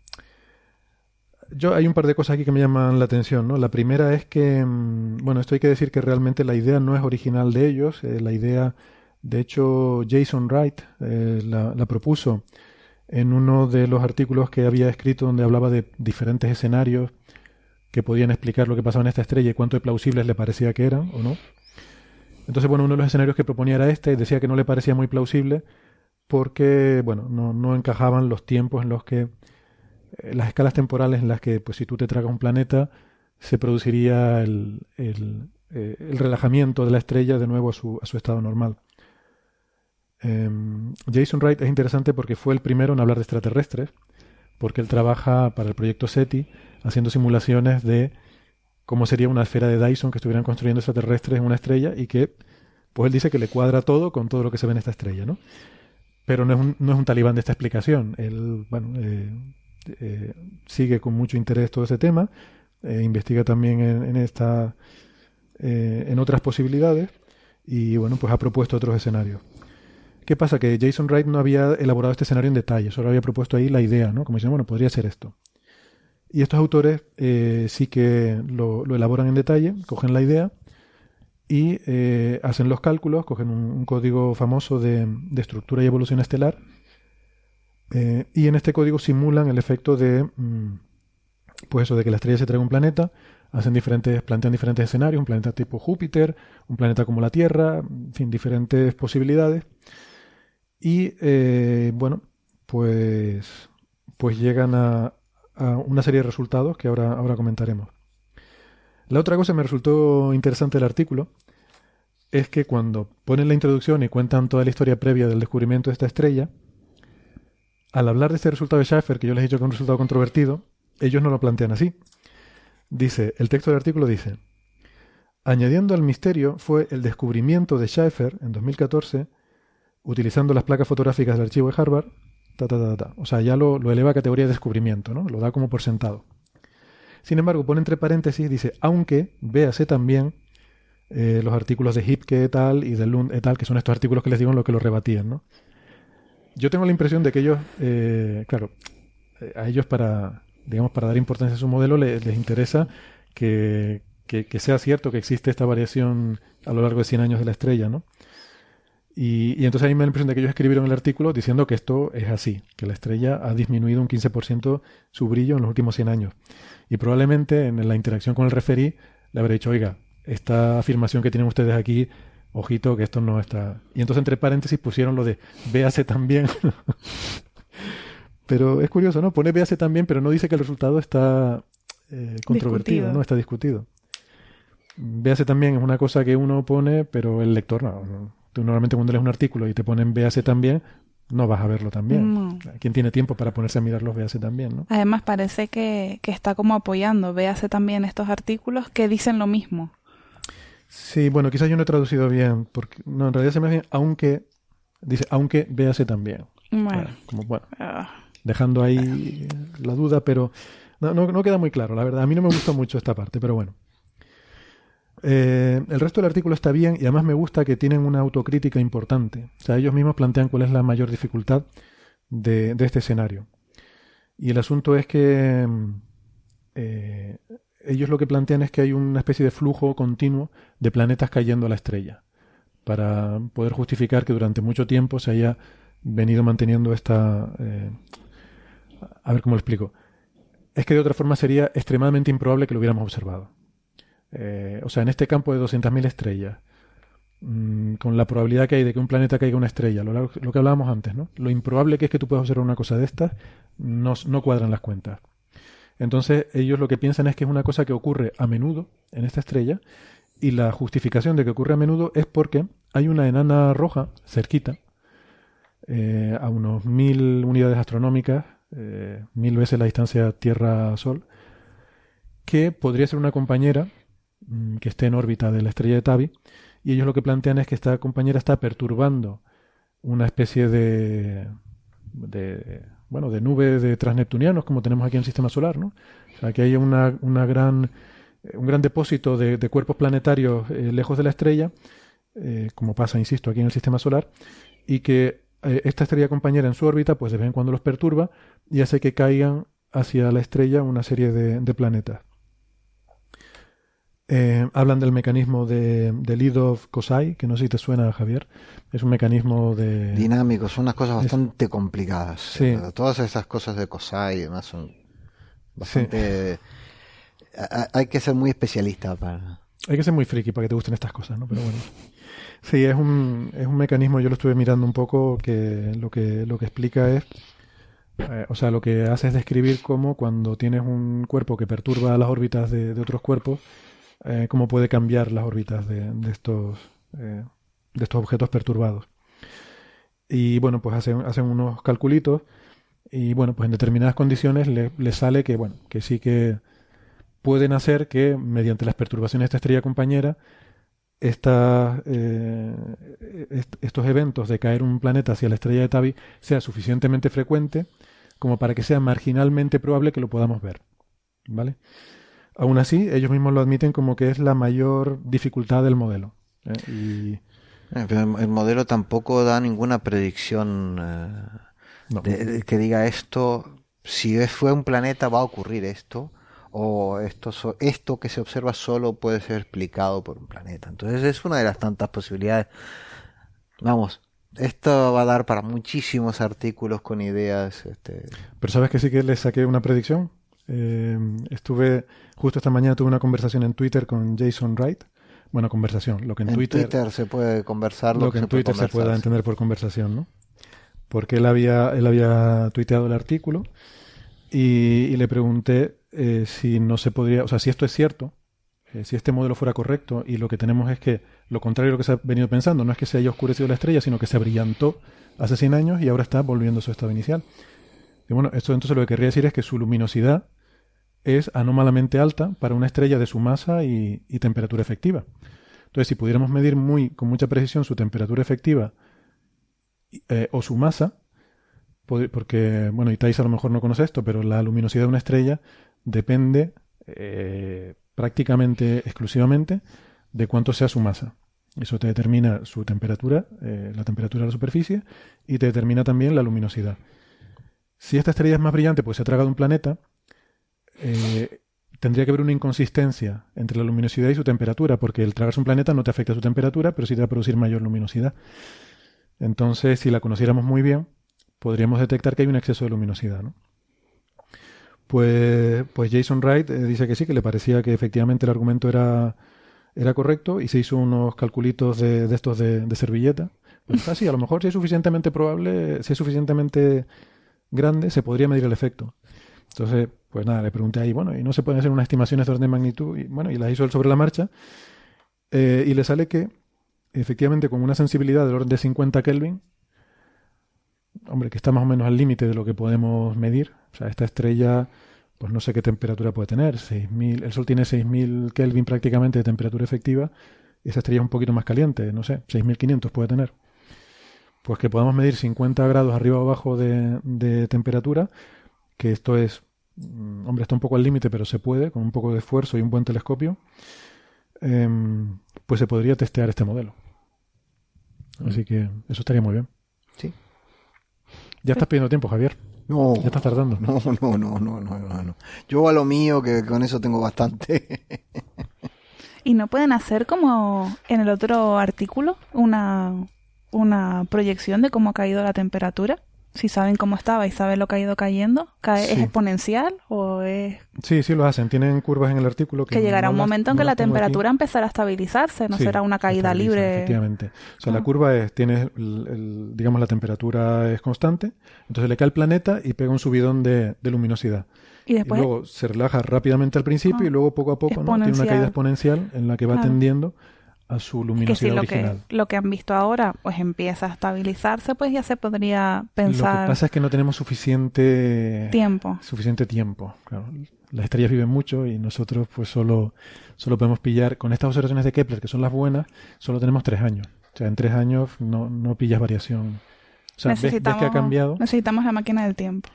yo hay un par de cosas aquí que me llaman la atención, ¿no? La primera es que, mm, bueno, esto hay que decir que realmente la idea no es original de ellos. eh, la idea, de hecho, Jason Wright eh, la, la propuso en uno de los artículos que había escrito donde hablaba de diferentes escenarios que podían explicar lo que pasaba en esta estrella y cuánto de plausibles le parecía que eran o no. Entonces, bueno, uno de los escenarios que proponía era este y decía que no le parecía muy plausible porque, bueno, no, no encajaban los tiempos en los que eh, las escalas temporales en las que, pues si tú te tragas un planeta, se produciría el, el- eh, el relajamiento de la estrella de nuevo a su, a su estado normal. Em, Jason Wright es interesante porque fue el primero en hablar de extraterrestres, porque él trabaja para el proyecto SETI haciendo simulaciones de cómo sería una esfera de Dyson que estuvieran construyendo extraterrestres en una estrella y que, pues él dice que le cuadra todo con todo lo que se ve en esta estrella, ¿no? Pero no es un, no es un talibán de esta explicación. Él, bueno, eh, eh, sigue con mucho interés todo ese tema, eh, investiga también en, esta, en otras posibilidades y, bueno, pues ha propuesto otros escenarios. ¿Qué pasa? Que Jason Wright no había elaborado este escenario en detalle, solo había propuesto ahí la idea, ¿no? Como diciendo, bueno, podría ser esto. Y estos autores eh, sí que lo, elaboran en detalle, cogen la idea y eh, hacen los cálculos, cogen un, código famoso de, estructura y evolución estelar eh, y en este código simulan el efecto de, mm, pues eso, de que la estrella se traiga un planeta, hacen diferentes, plantean diferentes escenarios, un planeta tipo Júpiter, un planeta como la Tierra, en fin, diferentes posibilidades y eh, bueno, pues, pues llegan a, una serie de resultados que ahora, ahora comentaremos. La otra cosa que me resultó interesante del artículo es que cuando ponen la introducción y cuentan toda la historia previa del descubrimiento de esta estrella, al hablar de este resultado de Schaffer, que yo les he dicho que es un resultado controvertido, ellos no lo plantean así. Dice, el texto del artículo dice, añadiendo al misterio fue el descubrimiento de Schaffer en 2014 utilizando las placas fotográficas del archivo de Harvard, ta, ta, ta, ta. o sea, ya lo, eleva a categoría de descubrimiento, ¿no? Lo da como por sentado. Sin embargo, pone entre paréntesis, dice, aunque véase también eh, los artículos de Hipke et al y de Lund et al, que son estos artículos que les digo en lo que lo rebatían, ¿no? Yo tengo la impresión de que ellos, eh, claro, eh, a ellos para, digamos, para dar importancia a su modelo les, interesa que, que, que, sea cierto que existe esta variación a lo largo de 100 años de la estrella, ¿no? Y, entonces ahí me da la impresión de que ellos escribieron el artículo diciendo que esto es así, que la estrella ha disminuido un 15% su brillo en los últimos 100 años. Y probablemente en la interacción con el referí le habré dicho, oiga, esta afirmación que tienen ustedes aquí, ojito que esto no está... Y entonces entre paréntesis pusieron lo de véase también. pero es curioso, ¿no? Pone véase también, pero no dice que el resultado está eh, controvertido, ¿no? Está discutido. Véase también es una cosa que uno pone, pero el lector no Tú normalmente cuando lees un artículo y te ponen véase también, no vas a verlo también. ¿Quién tiene tiempo para ponerse a mirarlos véase también? ¿no? Además parece que, está como apoyando véase también estos artículos que dicen lo mismo. Sí, bueno, quizás yo no he traducido bien, porque no, en realidad se me hace aunque, dice, aunque véase también. Bueno. como, bueno, ah. dejando ahí la duda, pero no, no, no queda muy claro, la verdad. A mí no me gusta mucho esta parte, pero bueno. Eh, el resto del artículo está bien y además me gusta que tienen una autocrítica importante. O sea, ellos mismos plantean cuál es la mayor dificultad de, este escenario. Y el asunto es que eh, ellos lo que plantean es que hay una especie de flujo continuo de planetas cayendo a la estrella para poder justificar que durante mucho tiempo se haya venido manteniendo esta... Eh, a ver cómo lo explico. Es que de otra forma sería extremadamente improbable que lo hubiéramos observado. Eh, o sea, en este campo de 200.000 estrellas, mm, con la probabilidad que hay de que un planeta caiga una estrella, lo, que hablábamos antes, ¿no? Lo improbable que es que tú puedas observar una cosa de estas, no, cuadran las cuentas. Entonces, ellos lo que piensan es que es una cosa que ocurre a menudo en esta estrella, y la justificación de que ocurre a menudo es porque hay una enana roja cerquita, eh, a unos mil unidades astronómicas, eh, mil veces la distancia Tierra-Sol, que podría ser una compañera que esté en órbita de la estrella de Tabi, y ellos lo que plantean es que esta compañera está perturbando una especie de, de bueno, de nube de transneptunianos como tenemos aquí en el sistema solar, ¿no? O sea, que hay una, una gran, un gran depósito de, cuerpos planetarios eh, lejos de la estrella, eh, como pasa, insisto, aquí en el sistema solar, y que eh, esta estrella compañera en su órbita, pues de vez en cuando los perturba y hace que caigan hacia la estrella una serie de planetas. Eh, hablan del mecanismo de, de Lidov-Kosai, que no sé si te suena, Javier. Es un mecanismo de... Dinámico, son unas cosas bastante complicadas. Sí. Todas esas cosas de Kosai y demás son bastante... Hay que ser muy especialista para... Hay que ser muy friki para que te gusten estas cosas, ¿no? Pero bueno. Sí, es un, es un mecanismo, yo lo estuve mirando un poco, que lo que, lo que explica es... Eh, o sea, lo que hace es describir cómo cuando tienes un cuerpo que perturba las órbitas de otros cuerpos, eh, cómo puede cambiar las órbitas de, estos, de estos objetos perturbados. Y bueno, pues hacen, hacen unos calculitos y bueno, pues en determinadas condiciones le, sale que, bueno, que sí que pueden hacer que mediante las perturbaciones de esta estrella compañera esta, eh, estos eventos de caer un planeta hacia la estrella de Tabi sea suficientemente frecuente como para que sea marginalmente probable que lo podamos ver. ¿Vale? Aún así, ellos mismos lo admiten como que es la mayor dificultad del modelo. ¿eh? Y... Eh, el modelo tampoco da ninguna predicción que diga esto, si fue un planeta va a ocurrir esto o esto, esto que se observa solo puede ser explicado por un planeta. Entonces es una de las tantas posibilidades. Vamos, esto va a dar para muchísimos artículos con ideas. Este... Pero sabes que sí que le saqué una predicción. Eh, estuve, justo esta mañana tuve una conversación en Twitter con Jason Wright. Bueno, conversación, lo que en, Twitter, se puede conversar. Lo, que, en Twitter se pueda entender por conversación, ¿no? Porque él había, él había tuiteado el artículo y le pregunté eh, si no se podría, o sea, si esto es cierto, eh, si este modelo fuera correcto y lo que tenemos es que lo contrario de lo que se ha venido pensando, no es que se haya oscurecido la estrella, sino que se brillantó hace 100 años y ahora está volviendo a su estado inicial. Y bueno, esto entonces lo que querría decir es que su luminosidad es anómalamente alta para una estrella de su masa y, temperatura efectiva. Entonces, si pudiéramos medir muy, con mucha precisión su temperatura efectiva eh, o su masa, porque, bueno, Itais a lo mejor no conoce esto, pero la luminosidad de una estrella depende eh, prácticamente exclusivamente de cuánto sea su masa. Eso te determina su temperatura, eh, la temperatura de la superficie, y te determina también la luminosidad. Si esta estrella es más brillante, pues se ha tragado un planeta, eh, tendría que haber una inconsistencia entre la luminosidad y su temperatura, porque el tragarse un planeta no te afecta su temperatura, pero sí te va a producir mayor luminosidad. Entonces, si la conociéramos muy bien, podríamos detectar que hay un exceso de luminosidad. ¿no? Pues, pues Jason Wright eh, dice que sí, que le parecía que efectivamente el argumento era, era correcto y se hizo unos calculitos de, de estos de, servilleta. Pues así, a lo mejor si es suficientemente probable, si es suficientemente grande, se podría medir el efecto. Entonces, pues nada, le pregunté ahí, bueno, y no se pueden hacer unas estimaciones de orden de magnitud, y bueno, y las hizo él sobre la marcha, eh, y le sale que efectivamente con una sensibilidad del orden de 50 Kelvin, hombre, que está más o menos al límite de lo que podemos medir. O sea, esta estrella, pues no sé qué temperatura puede tener. 6000, el Sol tiene 6000 Kelvin prácticamente de temperatura efectiva. Esa estrella es un poquito más caliente, no sé, 6500 puede tener. Pues que podamos medir 50 grados arriba o abajo de, temperatura, que esto es, hombre, está un poco al límite, pero se puede, con un poco de esfuerzo y un buen telescopio, em, pues se podría testear este modelo. Así que eso estaría muy bien. Sí. Ya estás pidiendo tiempo, Javier. No. Ya estás tardando. No, no, no, no, no, no. Yo a lo mío, que con eso tengo bastante. ¿Y no pueden hacer como en el otro artículo una, una proyección de cómo ha caído la temperatura? Si saben cómo estaba y saben lo que ha ido cayendo, ¿es exponencial o es...? Sí, sí lo hacen. Tienen curvas en el artículo que... llegará un momento en que la temperatura empezará a estabilizarse, no será una caída libre. Efectivamente. O sea, la curva es, tiene, digamos, la temperatura es constante, entonces le cae el planeta y pega un subidón de, luminosidad. ¿Y, después? luego se relaja rápidamente al principio y ah. luego poco a poco ¿no? tiene una caída exponencial en la que va tendiendo a su luminosidad que si original. Lo que, lo que han visto ahora pues empieza a estabilizarse, pues ya se podría pensar. Lo que pasa es que no tenemos suficiente tiempo. Suficiente tiempo. Claro. Las estrellas viven mucho y nosotros pues solo, solo podemos pillar, con estas observaciones de Kepler, que son las buenas, solo tenemos tres años. O sea, en tres años no, no pillas variación. O sea, ves, que ha cambiado. Necesitamos la máquina del tiempo.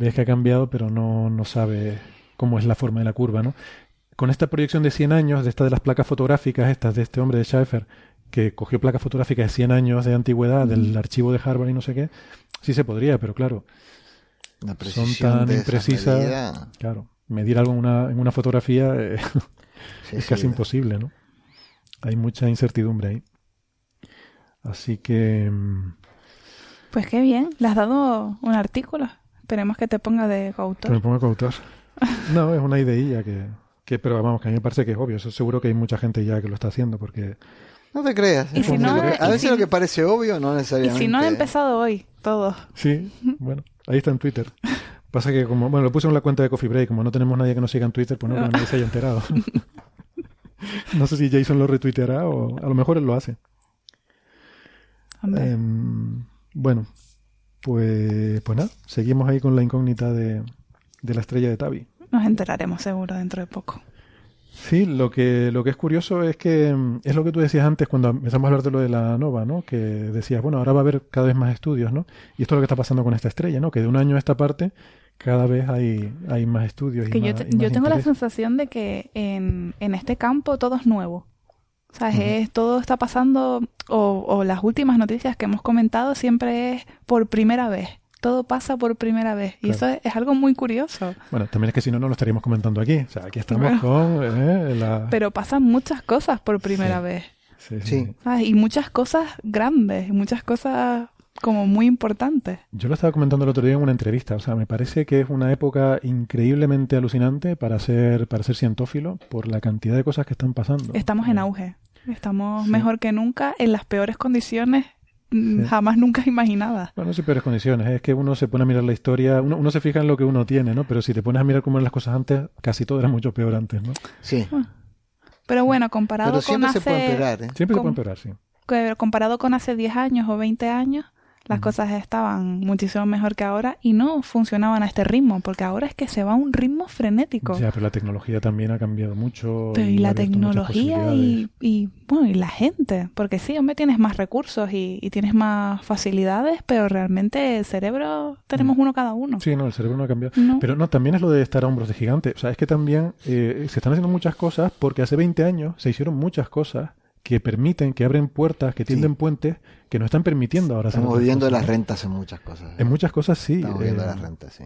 Ves que ha cambiado, pero no, no sabe cómo es la forma de la curva, ¿no? Con esta proyección de 100 años, de esta de las placas fotográficas, estas de este hombre de Schaeffer, que cogió placas fotográficas de 100 años de antigüedad del archivo de Harvard y no sé qué, sí se podría, pero claro, son tan imprecisas. Claro, medir algo en una, en una fotografía eh, es casi imposible, ¿no? Hay mucha incertidumbre ahí. Así que. Mm, pues qué bien, le has dado un artículo. Esperemos que te ponga de coautor. Que me ponga coautor. No, es una ideilla que, que, pero vamos, que a mí me parece que es obvio. Eso seguro que hay mucha gente ya que lo está haciendo porque... No te creas. ¿eh? a veces lo que parece obvio no necesariamente. Y si no ha empezado hoy, todo. Sí, bueno, ahí está en Twitter. Pasa que como, bueno, lo puse en la cuenta de Coffee Break, como no tenemos nadie que nos siga en Twitter, pues no, que nadie se haya enterado. no sé si Jason lo retuiteará o a lo mejor él lo hace. Em, bueno, pues, pues nada, seguimos ahí con la incógnita de, de la estrella de Tavi. Nos enteraremos seguro dentro de poco. Sí, lo que, lo que es curioso es que mm, es lo que tú decías antes cuando empezamos a hablar de lo de la nova, ¿no? Que decías, bueno, ahora va a haber cada vez más estudios, ¿no? Y esto es lo que está pasando con esta estrella, ¿no? Que de un año a esta parte cada vez hay, hay más estudios. Que y yo, más, yo tengo la sensación de que en, en este campo todo es nuevo. O sea, es, todo está pasando, o, o las últimas noticias que hemos comentado siempre es por primera vez todo pasa por primera vez. Y eso es, algo muy curioso. Bueno, también es que si no, no lo estaríamos comentando aquí. O sea, aquí estamos con eh, la... Pero pasan muchas cosas por primera vez. Sí, sí. Y muchas cosas grandes, y muchas cosas como muy importantes. Yo lo estaba comentando el otro día en una entrevista. O sea, me parece que es una época increíblemente alucinante para ser, para ser cientófilo por la cantidad de cosas que están pasando. Estamos en auge. Estamos mejor que nunca en las peores condiciones Jamás nunca imaginaba. Bueno, sí, peores condiciones. Es que uno se pone a mirar la historia, uno, uno, se fija en lo que uno tiene, ¿no? Pero si te pones a mirar cómo eran las cosas antes, casi todo era mucho peor antes, ¿no? Sí. Ah. Pero bueno, comparado Pero siempre con se puede empeorar, ¿eh? Siempre se puede empeorar, sí. Comparado con hace 10 años o 20 años, las cosas estaban muchísimo mejor que ahora y no funcionaban a este ritmo, porque ahora es que se va a un ritmo frenético. Ya, pero la tecnología también ha cambiado mucho. y, la tecnología y, y, bueno, y la gente, porque sí, hombre, tienes más recursos y, tienes más facilidades, pero realmente el cerebro tenemos uno cada uno. Sí, no, el cerebro no ha cambiado. Pero no, también es lo de estar a hombros de gigante. O sea, es que también eh, se están haciendo muchas cosas porque hace 20 años se hicieron muchas cosas que permiten, que abren puertas, que tienden puentes, que no están permitiendo ahora. Estamos viviendo de las rentas en muchas cosas. En muchas cosas sí. Estamos viviendo de las rentas, sí.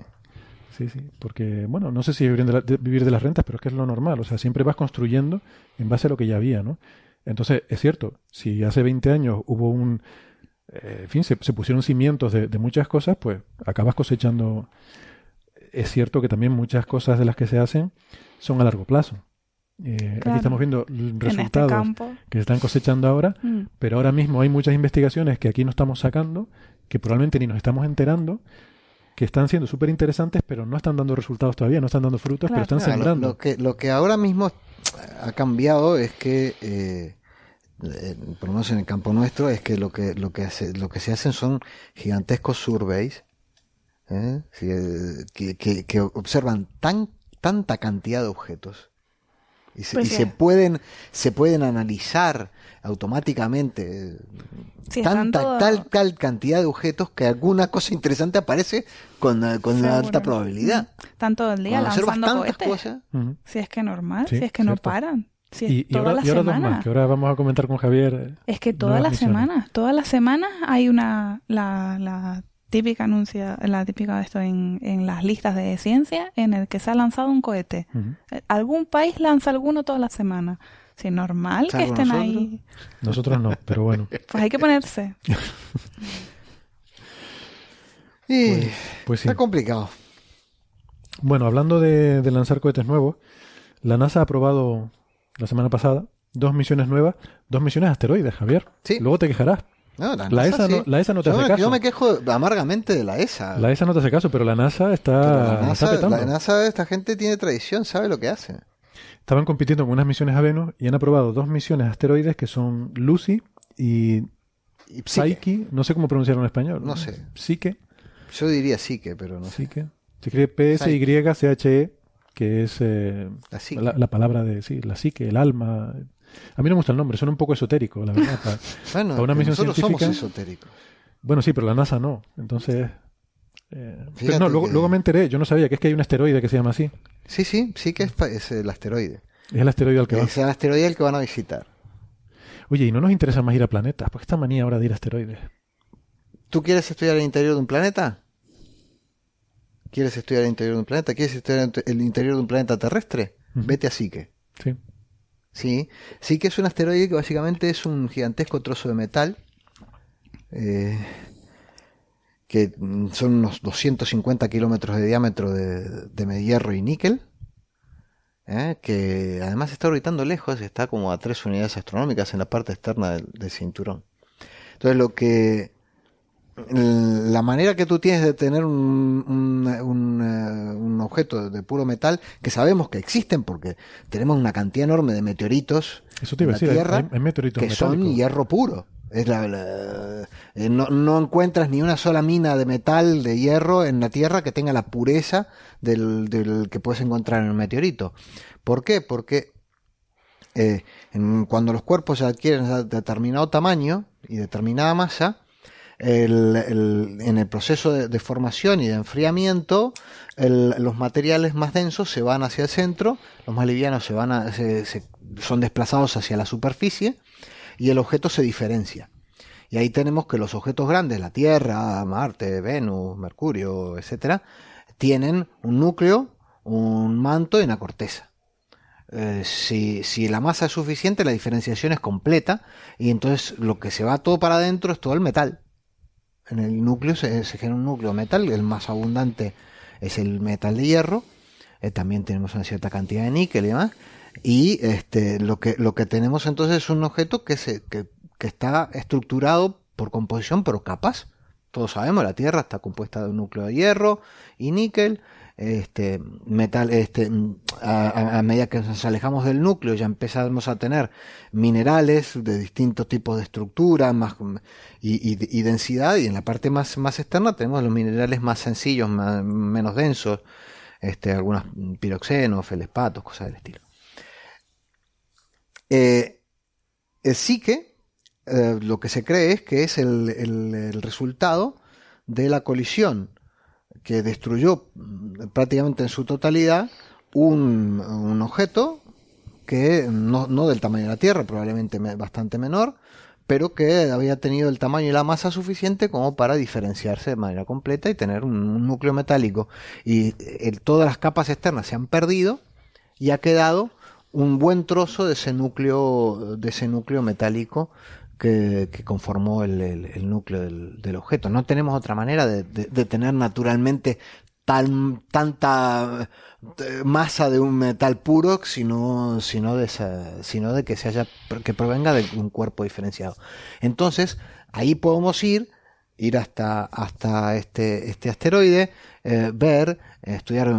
Sí, sí, porque, bueno, no sé si vivir de, vivir de las rentas, pero es que es lo normal. O sea, siempre vas construyendo en base a lo que ya había, ¿no? Entonces, es cierto, si hace 20 años hubo un... Eh, en fin, se, pusieron cimientos de, de, muchas cosas, pues acabas cosechando... Es cierto que también muchas cosas de las que se hacen son a largo plazo. Eh, aquí estamos viendo este resultados que se están cosechando ahora, mm. pero ahora mismo hay muchas investigaciones que aquí no estamos sacando, que probablemente ni nos estamos enterando, que están siendo súper interesantes, pero no están dando resultados todavía, no están dando frutos, pero están sembrando. Lo, que, lo que ahora mismo ha cambiado es que, eh, eh, por lo menos en el campo nuestro, es que lo que, lo que, hace, lo que se hacen son gigantescos surveys que, que, que observan tan, tanta cantidad de objetos y se, pues pueden se pueden analizar automáticamente tanta tal tal cantidad de objetos que alguna cosa interesante aparece con, eh, con una alta probabilidad. Tanto el día lanzando cohetes. cosas, si es que normal si es que no paran si es y, y, ahora, y ahora dos más, que ahora vamos a comentar con Javier. Es que todas las semanas, todas las semanas hay una, la, la típica anuncia, la típica de esto en, en, las listas de ciencia, en el que se ha lanzado un cohete. Algún país lanza alguno toda la semana. Si es normal que estén ahí. Nosotros no, pero bueno. Pues hay que ponerse. y pues, pues, sí. Está complicado. Bueno, hablando de, de lanzar cohetes nuevos, la NASA ha aprobado la semana pasada dos misiones nuevas, dos misiones asteroides, Javier. Sí. Luego te quejarás. No, la, ESA, no, la ESA no te hace caso. Yo me quejo amargamente de la ESA. La ESA no te hace caso, pero la NASA está, la NASA, petando. La NASA, esta gente tiene tradición, sabe lo que hace. Estaban compitiendo con unas misiones a Venus y han aprobado dos misiones asteroides que son Lucy y, y Psyche. No sé cómo pronunciarlo en español. No sé. Psyche. Yo diría Psyche, pero no sé. Psyche. Se escribe P-S-Y-C-H-E, que es eh, la, la, palabra de, sí, la psique, el alma, a mí no me gusta el nombre, suena un poco esotérico, la verdad. bueno, una misión nosotros somos esotéricos. Bueno, sí, pero la NASA no. Entonces. Eh, no, luego, luego, me enteré, yo no sabía que es que hay un asteroide que se llama así. Sí, sí, sí que es, el asteroide. Es el asteroide al que Es el asteroide al que van a visitar. Oye, ¿y no nos interesa más ir a planetas? ¿Por qué esta manía ahora de ir a asteroides? ¿Tú quieres estudiar el interior de un planeta? ¿Quieres estudiar el interior de un planeta? ¿Quieres estudiar el interior de un planeta terrestre? Vete a Psique. Sí. Sí, sí que es un asteroide que básicamente es un gigantesco trozo de metal, eh, que son unos 250 kilómetros de diámetro de, de hierro y níquel, eh, que además está orbitando lejos, está como a tres unidades astronómicas en la parte externa del, cinturón. Entonces lo que la manera que tú tienes de tener un, un, un, objeto de puro metal, que sabemos que existen porque tenemos una cantidad enorme de meteoritos en la Tierra que son hierro puro. Es la, eh, no, no, encuentras ni una sola mina de metal, de hierro en la Tierra que tenga la pureza del, del que puedes encontrar en un meteorito. ¿Por qué? Porque eh, en, cuando los cuerpos adquieren determinado tamaño y determinada masa, el, el, en el proceso de, formación y de enfriamiento, los materiales más densos se van hacia el centro, los más livianos se van a, se, son desplazados hacia la superficie y el objeto se diferencia. Y ahí tenemos que los objetos grandes, la Tierra, Marte, Venus, Mercurio, etcétera, tienen un núcleo, un manto y una corteza. Eh, si, la masa es suficiente, la diferenciación es completa y entonces lo que se va todo para adentro es todo el metal. En el núcleo se, genera un núcleo metal, el más abundante es el metal de hierro, eh, también tenemos una cierta cantidad de níquel y demás, y este, lo, que, lo que tenemos entonces es un objeto que, se, que, que está estructurado por composición por capas. Todos sabemos, la Tierra está compuesta de un núcleo de hierro y níquel. Este, metal, este, a, a, medida que nos alejamos del núcleo ya empezamos a tener minerales de distintos tipos de estructura más, y, y, densidad y en la parte más, externa tenemos los minerales más sencillos, menos densos, este, algunos piroxenos, felespatos, cosas del estilo. Eh, el psique, eh, lo que se cree es que es el, resultado de la colisión que destruyó mm, prácticamente en su totalidad un, un objeto que no, no, del tamaño de la Tierra, probablemente bastante menor, pero que había tenido el tamaño y la masa suficiente como para diferenciarse de manera completa y tener un, un núcleo metálico. Y el, eh, todas las capas externas se han perdido y ha quedado un buen trozo de ese núcleo, de ese núcleo metálico que, que conformó el, el, el núcleo del, del, objeto. No tenemos otra manera de, de, de tener naturalmente tal, tanta eh, masa de un metal puro, sino, sino, de esa, sino de que se haya, que provenga de un cuerpo diferenciado. Entonces, ahí podemos ir, ir hasta, hasta este, este asteroide, eh, ver, estudiar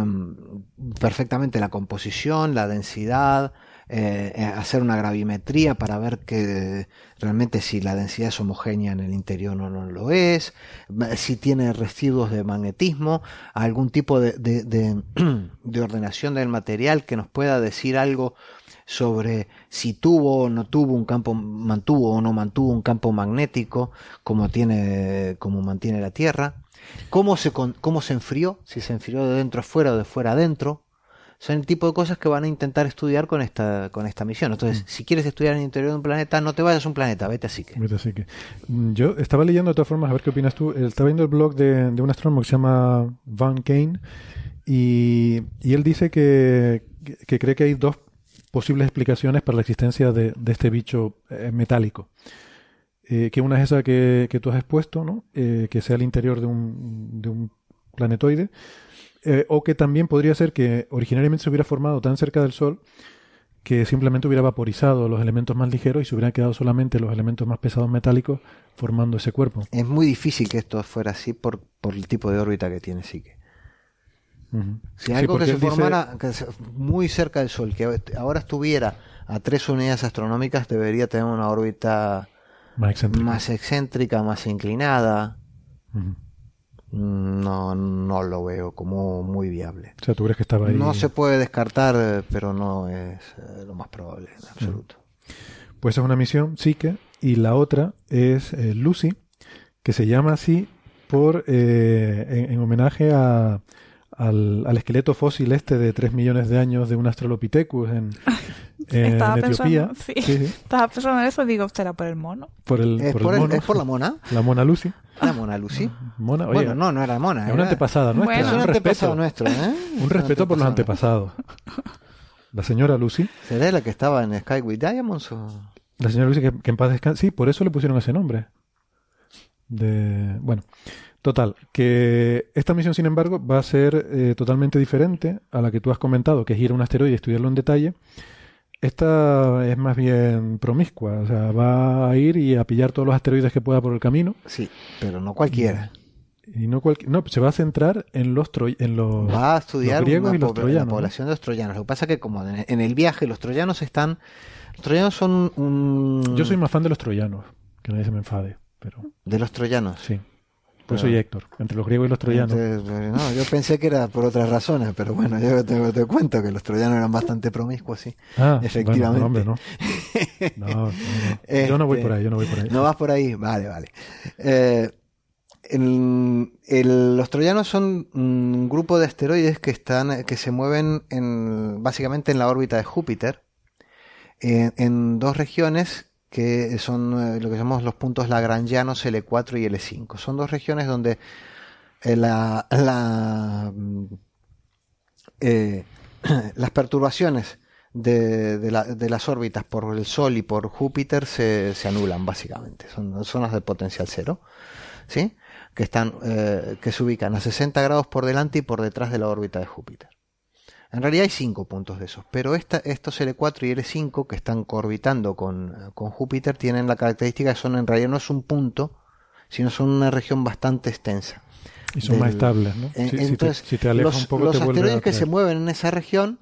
perfectamente la composición, la densidad, eh, eh, hacer una gravimetría para ver que realmente si la densidad es homogénea en el interior o no lo es, si tiene residuos de magnetismo, algún tipo de, de, de, de ordenación del material que nos pueda decir algo sobre si tuvo o no tuvo un campo, mantuvo o no mantuvo un campo magnético como tiene, como mantiene la Tierra cómo se, cómo se enfrió, si se enfrió de dentro a fuera o de fuera adentro. Son el tipo de cosas que van a intentar estudiar con esta, con esta misión. Entonces, mm. si quieres estudiar en el interior de un planeta, no te vayas a un planeta, vete así que. Vete así que. Mm, yo estaba leyendo de todas formas, a ver qué opinas tú. Estaba viendo el blog de, de un astrónomo que se llama Van Kane y, y él dice que, que, cree que hay dos posibles explicaciones para la existencia de, de este bicho eh, metálico eh, que una es esa que, que, tú has expuesto, ¿no? Eh, que sea el interior de un, de un planetoide, eh, o que también podría ser que originariamente se hubiera formado tan cerca del Sol que simplemente hubiera vaporizado los elementos más ligeros y se hubieran quedado solamente los elementos más pesados metálicos formando ese cuerpo. Es muy difícil que esto fuera así por, por el tipo de órbita que tiene Psique. Uh -huh. Si algo sí, que se formara dice... muy cerca del Sol, que ahora estuviera a tres unidades astronómicas, debería tener una órbita más excéntrica, más, excéntrica, más inclinada. Uh -huh. No, no lo veo como muy viable. O sea, tú crees que estaba ahí. No se puede descartar, pero no es eh, lo más probable en absoluto. Pues es una misión, Psique, y la otra es eh, Lucy, que se llama así por eh, en, en, homenaje a, al, al, esqueleto fósil este de 3 millones de años de un Australopithecus en, en Estaba Etiopía. Pensando, sí. Sí, sí. Estaba pensando en eso, digo, ¿será por el mono? Por el, ¿Es por por el el- mono. ¿Es por la mona? La mona Lucy. La mona Lucy. Mona, oye, bueno, no, no era mona. es era- una antepasada nuestra. Bueno. Es un un antepasado respeto. nuestro, ¿eh? Un respeto por los antepasados. antepasados. La señora Lucy. ¿Será la que estaba en Sky with Diamonds o...? La señora Lucy que, que en paz descanse. Sí, por eso le pusieron ese nombre. De, bueno, total, que esta misión, sin embargo, va a ser eh, totalmente diferente a la que tú has comentado, que es ir a un asteroide y estudiarlo en detalle. esta es más bien promiscua, o sea, va a ir y a pillar todos los asteroides que pueda por el camino. Sí, pero no cualquiera. Y no, no se va a centrar en los en los va a estudiar griegos y los troyanos, la población de los troyanos. Lo que pasa es que como en el viaje los troyanos están los troyanos son un Yo soy más fan de los troyanos, que nadie se me enfade, pero de los troyanos. Sí. Pues soy Héctor, entre los griegos y los troyanos. no, yo pensé que era por otras razones, pero bueno, yo te, cuento que los troyanos eran bastante promiscuos, sí. Ah, efectivamente. hombre, no. No, Yo no voy por ahí, yo no voy por ahí. No vas por ahí, vale, vale. Eh, los troyanos son un grupo de asteroides que están, que se mueven en, básicamente en la órbita de Júpiter, en dos regiones que son eh, lo que llamamos los puntos lagrangianos L4 y L5. Son dos regiones donde eh, mm, eh, las perturbaciones de, las órbitas por el Sol y por Júpiter se, anulan básicamente. Son zonas de potencial cero, ¿sí? que, están, que se ubican a 60 grados por delante y por detrás de la órbita de Júpiter. En realidad hay cinco puntos de esos, pero esta, estos L4 y L5 que están orbitando con, Júpiter tienen la característica de que son en realidad no es un punto, sino son una región bastante extensa. Y son más estables, ¿no? entonces, los, asteroides que se mueven en esa región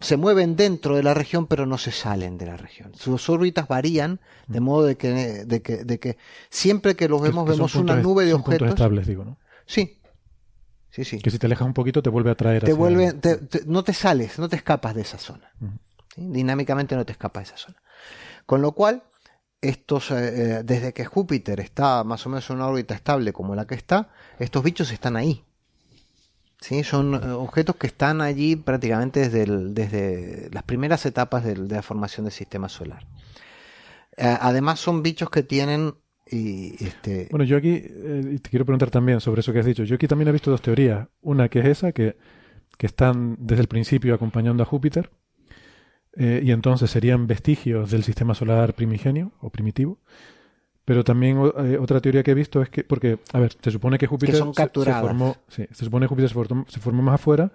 se mueven dentro de la región, pero no se salen de la región. Sus órbitas varían, de mm. modo de que, de que, de que siempre que los vemos, vemos una nube de objetos. estables, digo, ¿no? Sí, que si te alejas un poquito te vuelve a traer. Te vuelve, no te sales, no te escapas de esa zona. Dinámicamente no te escapas de esa zona. Con lo cual, estos, eh, eh, desde que Júpiter está más o menos en una órbita estable como la que está, estos bichos están ahí. ¿Sí? Son eh, objetos que están allí prácticamente desde, desde las primeras etapas de, de, la formación del sistema solar. además son bichos que tienen y este... Bueno, yo aquí eh, te quiero preguntar también sobre eso que has dicho. Yo aquí también he visto dos teorías. Una que es esa, que, que están desde el principio acompañando a Júpiter, eh, y entonces serían vestigios del sistema solar primigenio o primitivo. Pero también eh, otra teoría que he visto es que, porque, a ver, se supone que Júpiter se, formó, sí, se supone que Júpiter se formó, más afuera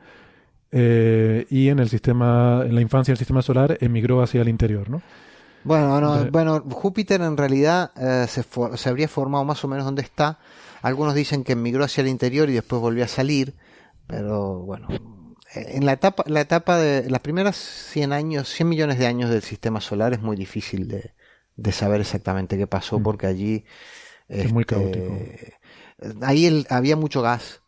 y en el sistema, en la infancia del sistema solar emigró hacia el interior, ¿no? Bueno, bueno, Júpiter en realidad eh, se, se, habría formado más o menos donde está. Algunos dicen que emigró hacia el interior y después volvió a salir, pero bueno, eh, en la etapa, la etapa de las primeras 100 años, 100 millones de años del sistema solar es muy difícil de, de saber exactamente qué pasó mm. porque allí es muy este, caótico. Ahí el, había mucho gas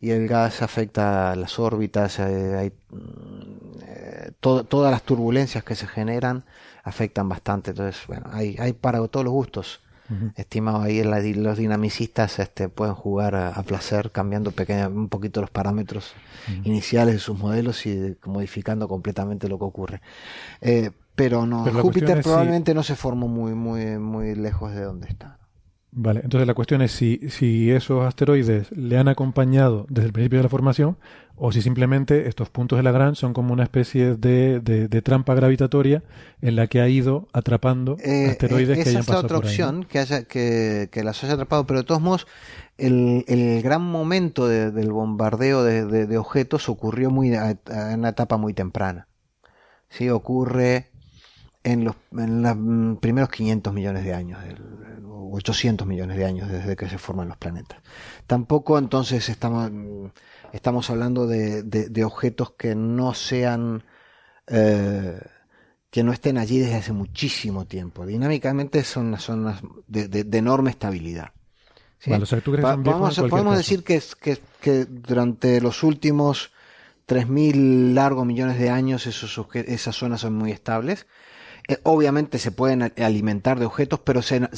y el gas afecta las órbitas, eh, hay, mm, todas las turbulencias que se generan afectan bastante. Entonces, bueno, hay, hay para todos los gustos. Estimado ahí los dinamicistas este, pueden jugar a, placer cambiando pequeña, un poquito los parámetros iniciales de sus modelos y modificando completamente lo que ocurre. Eh, pero no, Júpiter probablemente no se formó muy, muy, muy lejos de donde está. Vale, entonces la cuestión es si, si esos asteroides le han acompañado desde el principio de la formación o si simplemente estos puntos de Lagrange son como una especie de, de, trampa gravitatoria en la que ha ido atrapando eh, asteroides que hayan pasado es la otra opción, que, haya, que, que las haya atrapado, pero de todos modos el, el gran momento del bombardeo de, objetos ocurrió muy en una etapa muy temprana. Sí, ocurre en los, en los primeros 500 millones de años, 800 millones de años desde que se forman los planetas. Tampoco entonces estamos, estamos hablando de, de, objetos que no sean, eh, que no estén allí desde hace muchísimo tiempo. Dinámicamente son zonas de, de, enorme estabilidad. podemos decir que, que, que durante los últimos 3.000 largos millones de años esos, esas zonas son muy estables eh, obviamente se pueden alimentar de objetos, pero se,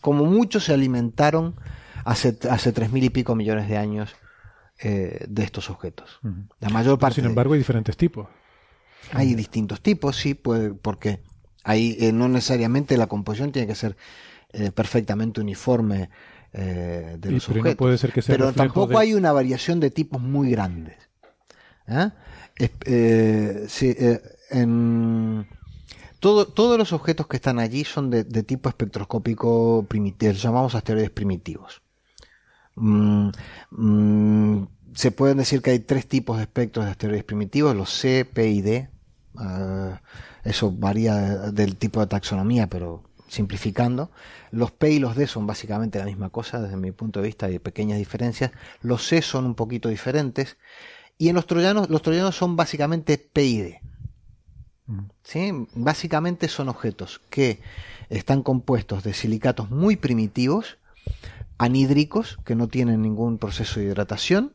como muchos se alimentaron hace, hace tres mil y pico millones de años eh, de estos objetos. La mayor parte. sin embargo, hay diferentes tipos. Hay distintos tipos, sí, pues, porque ahí eh, no necesariamente la composición tiene que ser perfectamente uniforme de los objetos. puede ser que sea pero tampoco hay una variación de tipos muy grandes. sí, en, todos los objetos que están allí son de, tipo espectroscópico primitivo, llamamos asteroides primitivos. Mm, mm, se pueden decir que hay tres tipos de espectros de asteroides primitivos, los C, P y D. Ah, Eso varía del tipo de taxonomía, pero simplificando. Los P y los D son básicamente la misma cosa desde mi punto de vista, hay pequeñas diferencias. Los C son un poquito diferentes. Y en los troyanos, los troyanos son básicamente P y D. ¿Sí? Básicamente son objetos que están compuestos de silicatos muy primitivos, anhídricos, que no tienen ningún proceso de hidratación,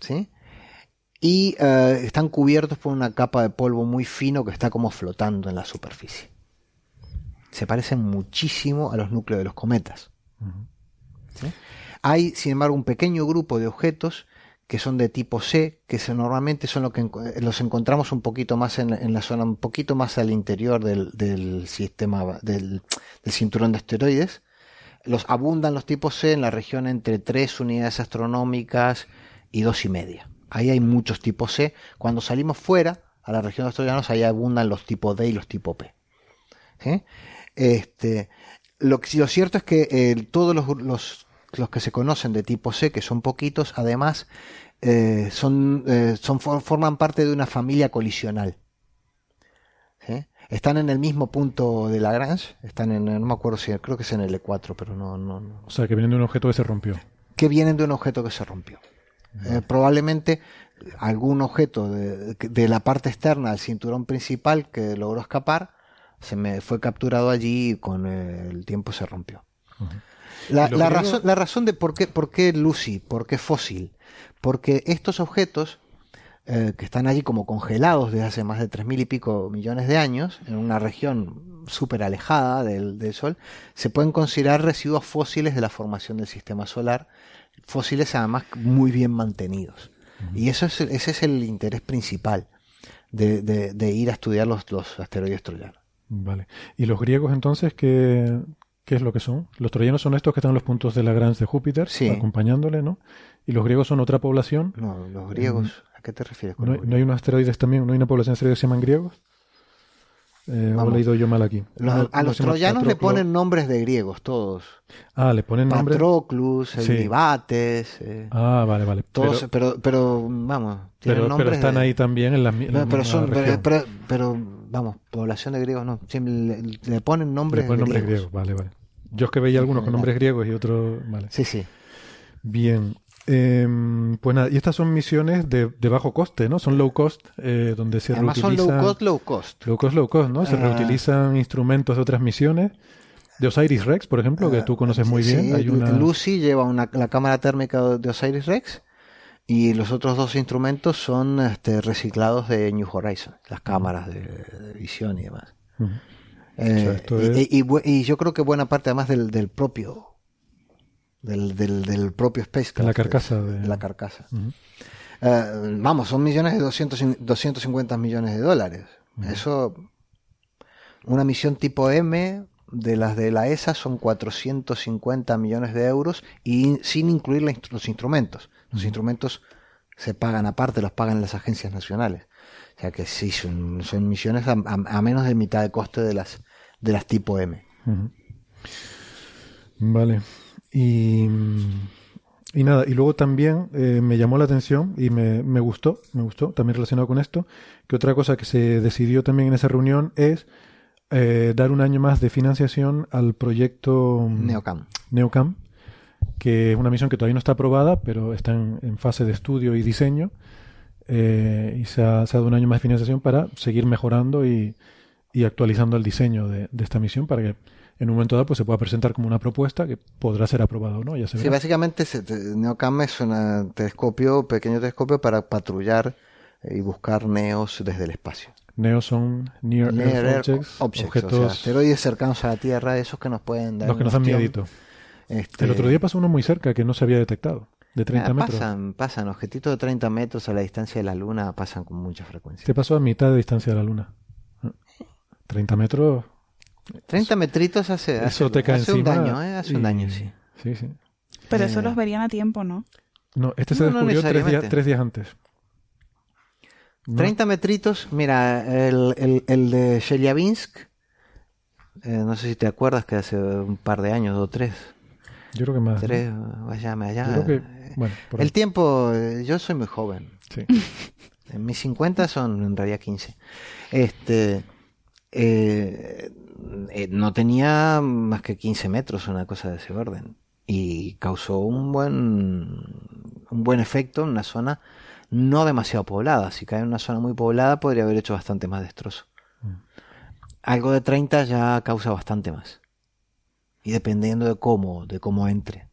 ¿sí? y eh, están cubiertos por una capa de polvo muy fino que está como flotando en la superficie. Se parecen muchísimo a los núcleos de los cometas. Hay, sin embargo, un pequeño grupo de objetos que son de tipo C, que normalmente son lo que los encontramos un poquito más en, la zona, un poquito más al interior del, sistema, del, cinturón de asteroides. Los abundan los tipos C en la región entre 3 unidades astronómicas y dos y media. Ahí hay muchos tipos C. Cuando salimos fuera, a la región de troyanos, ahí abundan los tipos D y los tipos P. Este, lo, lo, cierto es que eh, todos los, los, los, que se conocen de tipo C, que son poquitos, además eh, son, eh, son, forman parte de una familia colisional. Están en el mismo punto de Lagrange, están en, no me acuerdo si, creo que es en el E4, pero no, no, no. O sea, que vienen de un objeto que se rompió. Que vienen de un objeto que se rompió. Eh, probablemente algún objeto de, la parte externa del cinturón principal que logró escapar se me fue capturado allí y con el tiempo se rompió. La, razón, la razón de por qué, por qué Lucy, por qué fósil, porque estos objetos eh, que están allí como congelados desde hace más de tres mil y pico millones de años, en una región súper alejada del, del, Sol, se pueden considerar residuos fósiles de la formación del sistema solar fósiles además muy bien mantenidos. Y eso es, ese es el interés principal de, de, ir a estudiar los, los, asteroides troyanos. Vale. ¿Y los griegos entonces qué, qué es lo que son? Los troyanos son estos que están en los puntos de Lagrange de Júpiter, acompañándole, ¿no? ¿Y los griegos son otra población? No, los griegos, ¿a qué te refieres? ¿No, ¿No, hay unos asteroides también? ¿No hay una población de asteroides que se llaman griegos? Eh, he leído yo mal aquí. a los troyanos le ponen nombres de griegos, todos. Ah, le ponen nombres. Patroclus, Euribates. Eh, ah, vale, vale. Todos, pero, pero, vamos. Pero, pero, están ahí también en la, en pero, son, pero, pero, vamos, población de griegos no. le, ponen nombres, le ponen nombres griegos. Vale, vale. Yo es que veía algunos con nombres griegos y otros. Vale. Sí, sí. Bien. Eh, pues nada, y estas son misiones de, de, bajo coste, ¿no? Son low cost, eh, donde se Además reutilizan... son low cost, low cost. Low cost, low cost, ¿no? Se ah. reutilizan instrumentos de otras misiones. De Osiris Rex, por ejemplo, que tú conoces muy bien. Hay una... Lucy lleva una, la cámara térmica de Osiris Rex y los otros dos instrumentos son este, reciclados de New Horizons, las cámaras de, visión y demás. eh, y, y, y, yo creo que buena parte además del, del propio del, del, del propio Spacecraft. De la carcasa. De... la carcasa. Eh, vamos, son millones de 200, 250 millones de dólares. Eso, una misión tipo M de las de la ESA son 450 millones de euros y sin incluir los instrumentos. Los instrumentos se pagan aparte, los pagan las agencias nacionales. O sea que sí, son, son misiones a, a, menos de mitad de coste de las, de las tipo M. Vale. Y, y nada, y luego también eh, me llamó la atención y me, me gustó, me gustó, también relacionado con esto, que otra cosa que se decidió también en esa reunión es eh, dar un año más de financiación al proyecto Neocam. Neocam, que es una misión que todavía no está aprobada, pero está en, fase de estudio y diseño. Eh, y se ha, se ha, dado un año más de financiación para seguir mejorando y, y actualizando el diseño de, de, esta misión para que en un momento dado pues se pueda presentar como una propuesta que podrá ser aprobada o no. Ya se sí, básicamente NeoCam es un telescopio, pequeño telescopio para patrullar y buscar neos desde el espacio. Neos son Near, Earth Objects, objetos, o sea, asteroides cercanos a la Tierra, esos que nos pueden dar. Los que nos dan miedito. Este... El otro día pasó uno muy cerca que no se había detectado, de 30 ah, metros. Pasan, pasan, objetitos de 30 metros a la distancia de la Luna pasan con mucha frecuencia. ¿Qué pasó a mitad de distancia de la Luna? 30 metros 30 metritos hace, hace, un daño, ¿eh? Hace un daño, sí. Sí, sí. Pero eso eh, los verían a tiempo, ¿no? No, este se descubrió tres, días, tres, días, antes. 30 metritos, mira, el, el, el de Chelyabinsk, eh, no sé si te acuerdas que hace un par de años, o tres. Yo creo que más. Tres, vaya, allá. Yo creo que, bueno, el tiempo, eh, yo soy muy joven. Sí. En mis 50 son en realidad 15. Este, eh, eh, no tenía más que 15 metros, una cosa de ese orden. Y causó un buen, un buen efecto en una zona no demasiado poblada. Si cae en una zona muy poblada, podría haber hecho bastante más destrozo. Mm. Algo de 30 ya causa bastante más. Y dependiendo de cómo, de cómo entre.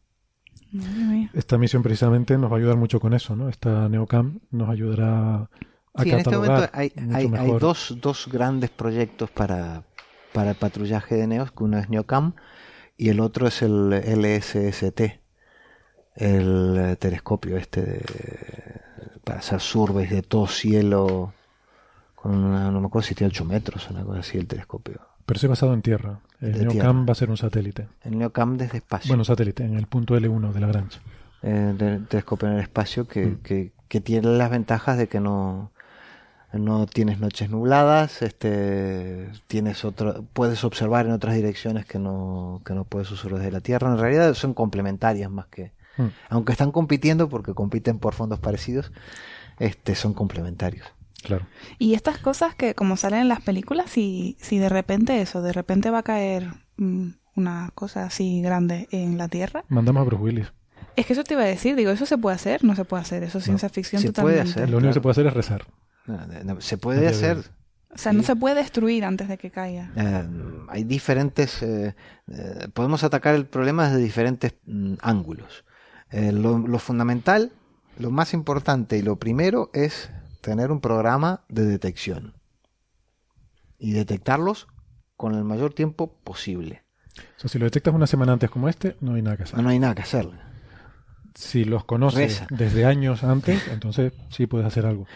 Esta misión precisamente nos va a ayudar mucho con eso, ¿no? Esta Neocam nos ayudará a sí, en este momento hay, hay, dos, dos, grandes proyectos para, para el patrullaje de Neos, que uno es Neocam y el otro es el LSST, el telescopio este de, para hacer surveys de todo cielo con una, no me acuerdo si tiene 8 metros, una cosa así el telescopio. Pero ha basado en tierra. El NeoCam va a ser un satélite. El NeoCam desde espacio. Bueno, satélite, en el punto L1 de la grancha. Eh, telescopio en el espacio que, mm. que, que, tiene las ventajas de que no, no tienes noches nubladas, este, tienes otro, puedes observar en otras direcciones que no, que no puedes observar desde la Tierra. En realidad son complementarias más que, mm. aunque están compitiendo porque compiten por fondos parecidos, este, son complementarios. Claro. Y estas cosas que como salen en las películas, si, si de repente eso, de repente va a caer mm, una cosa así grande en la Tierra. Mandamos a Bruce Willis. Es que eso te iba a decir, digo, ¿eso se puede hacer? No se puede hacer, eso es ciencia ficción se Puede hacer, Lo único que se puede hacer es rezar. se puede hacer. O sea, no se puede destruir antes de que caiga. Eh, hay diferentes... Eh, eh, podemos atacar el problema desde diferentes mm, ángulos. lo fundamental, lo más importante y lo primero es tener un programa de detección y detectarlos con el mayor tiempo posible. O sea, si lo detectas una semana antes como este, no hay nada que hacer. No, hay nada que hacer. Si los conoces desde años antes, entonces sí puedes hacer algo.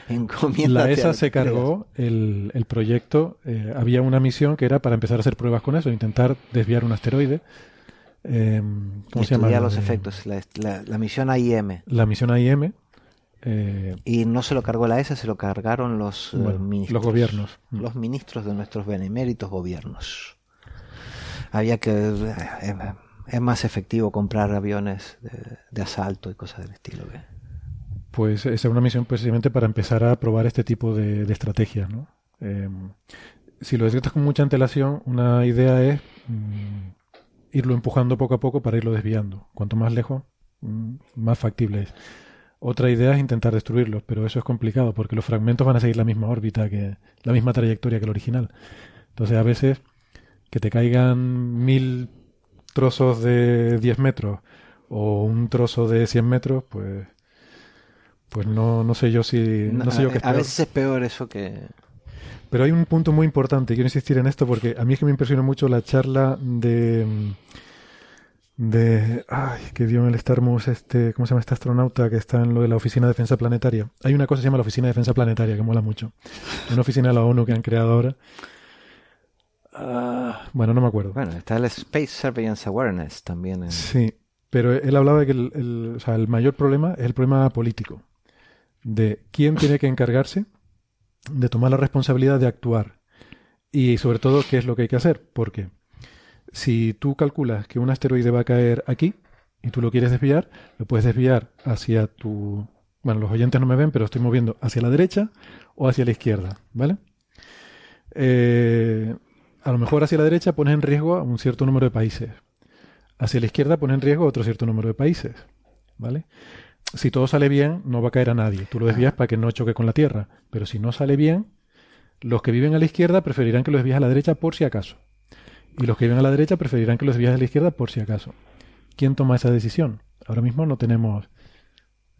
La ESA se cargó el, el proyecto. Eh, había una misión que era para empezar a hacer pruebas con eso, intentar desviar un asteroide. Eh, ¿Cómo se llama? los efectos, la, la, misión AIM. La misión AIM, eh, y no se lo cargó la ESA, se lo cargaron los eh, ministros. Los gobiernos. Mm. Los ministros de nuestros beneméritos gobiernos. Había que... Eh, es más efectivo comprar aviones de, asalto y cosas del estilo. Pues esa es una misión precisamente para empezar a probar este tipo de, estrategias. ¿no? si lo detectas con mucha antelación, una idea es mm, irlo empujando poco a poco para irlo desviando. Cuanto más lejos, mm, más factible es. Otra idea es intentar destruirlos, pero eso es complicado porque los fragmentos van a seguir la misma órbita, que la misma trayectoria que el original. Entonces, a veces que te caigan mil trozos de 10 metros o un trozo de 100 metros, pues pues no, no sé yo si no, sé yo qué A veces es peor eso que pero hay un punto muy importante, quiero insistir en esto porque a mí es que me impresiona mucho la charla de de ay que dio en el Starmus este cómo se llama este astronauta que está en lo de la oficina de defensa planetaria hay una cosa que se llama la oficina de defensa planetaria que mola mucho. Una oficina de la ONU que han creado ahora. Ah, bueno no me acuerdo. Bueno está el Space Surveillance Awareness también sí pero él hablaba de que el, o sea, el mayor problema es el problema político de quién tiene que encargarse de tomar la responsabilidad de actuar y sobre todo qué es lo que hay que hacer porque si tú calculas que un asteroide va a caer aquí y tú lo quieres desviar, lo puedes desviar hacia tu... Bueno, los oyentes no me ven, pero estoy moviendo hacia la derecha o hacia la izquierda, ¿vale? Eh, a lo mejor hacia la derecha pones en riesgo a un cierto número de países. Hacia la izquierda pones en riesgo a otro cierto número de países, ¿vale? Si todo sale bien, no va a caer a nadie. Tú lo desvías para que no choque con la Tierra. Pero si no sale bien, los que viven a la izquierda preferirán que lo desvíes a la derecha por si acaso. Y los que viven a la derecha preferirán que los desvíes a la izquierda por si acaso. ¿Quién toma esa decisión? Ahora mismo no tenemos...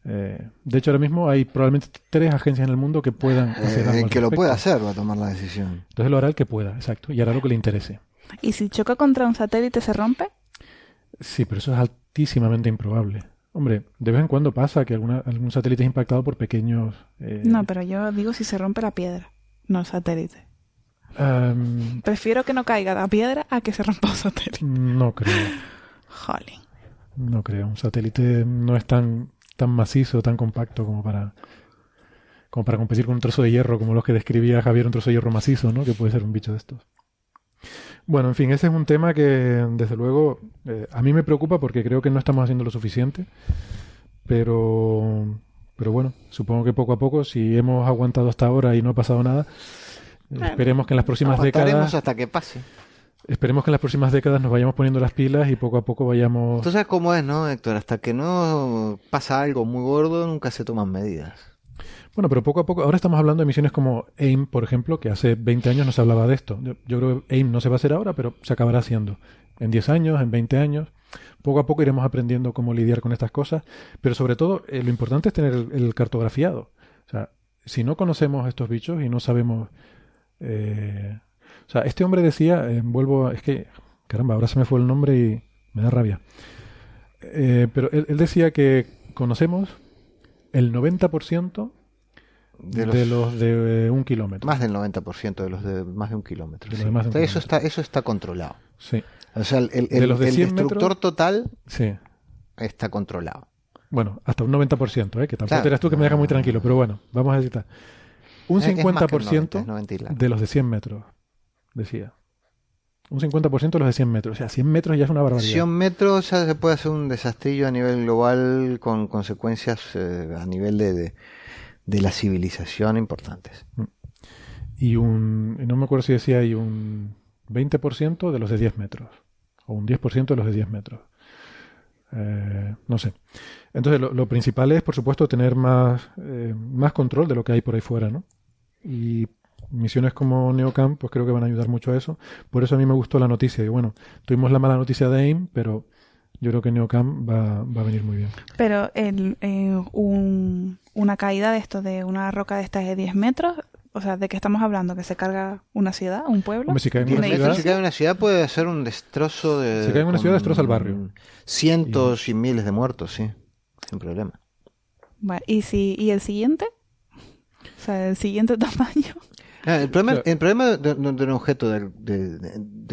Eh, de hecho, ahora mismo hay probablemente tres agencias en el mundo que puedan eh, hacer algo. que lo pueda hacer va a tomar la decisión. Entonces lo hará el que pueda, exacto. Y hará lo que le interese. ¿Y si choca contra un satélite se rompe? Sí, pero eso es altísimamente improbable. Hombre, de vez en cuando pasa que alguna, algún satélite es impactado por pequeños... Eh, no, pero yo digo si se rompe la piedra, no el satélite. Prefiero que no caiga la piedra a que se rompa un satélite. No creo. Jolín. No creo. Un satélite no es tan, tan macizo, tan compacto como para como para competir con un trozo de hierro, como los que describía Javier, un trozo de hierro macizo, ¿no? Que puede ser un bicho de estos. Bueno, en fin, ese es un tema que, desde luego, eh, a mí me preocupa porque creo que no estamos haciendo lo suficiente. Pero, pero bueno, supongo que poco a poco, si hemos aguantado hasta ahora y no ha pasado nada, Esperemos que en las próximas décadas... hasta que pase. Esperemos que en las próximas décadas nos vayamos poniendo las pilas y poco a poco vayamos... Tú sabes cómo es, ¿no, Héctor? Hasta que no pasa algo muy gordo, nunca se toman medidas. Bueno, pero poco a poco, ahora estamos hablando de misiones como AIM, por ejemplo, que hace 20 años no se hablaba de esto. Yo, creo que AIM no se va a hacer ahora, pero se acabará haciendo. En 10 años, en 20 años. Poco a poco iremos aprendiendo cómo lidiar con estas cosas, pero sobre todo eh, lo importante es tener el, cartografiado. O sea, si no conocemos estos bichos y no sabemos... Eh, o sea, este hombre decía, eh, vuelvo, es que, caramba, ahora se me fue el nombre y me da rabia. pero él, él decía que conocemos el 90% de los, de, un kilómetro. Más del 90% de los de más de un kilómetro. eso, está, eso está controlado. Sí. O sea, el, el, destructor total sí. está controlado. Bueno, hasta un 90%, ¿eh? que tampoco eras tú que me deja muy tranquilo, pero bueno, vamos a decir. Un 50% de los de 100 metros, decía. Un 50% de los de 100 metros. O sea, 100 metros ya es una barbaridad. 100 metros ya se puede hacer un desastrillo a nivel global con consecuencias eh, a nivel de de la civilización importantes. Mm. Y un, no me acuerdo si decía, hay un 20% de los de 10 metros, o un 10% de los de 10 metros. Eh, no sé. Entonces, lo, principal es, por supuesto, tener más, eh, más control de lo que hay por ahí fuera, ¿no? Y misiones como Neocamp, pues creo que van a ayudar mucho a eso. Por eso a mí me gustó la noticia. Y bueno, tuvimos la mala noticia de AIM, pero yo creo que Neocam va, va a venir muy bien. Pero en, un, una caída de esto, de una roca de estas de 10 metros, o sea, ¿de qué estamos hablando? ¿Que se carga una ciudad, un pueblo? si cae en una, ciudad, si cae una ciudad puede ser un destrozo de... Si cae en una ciudad destroza el barrio. Cientos y, miles de muertos, sí, sin problema. ¿y, si, ¿Y el siguiente? O sea, el siguiente tamaño. Ah, el problema, el problema de, un objeto de,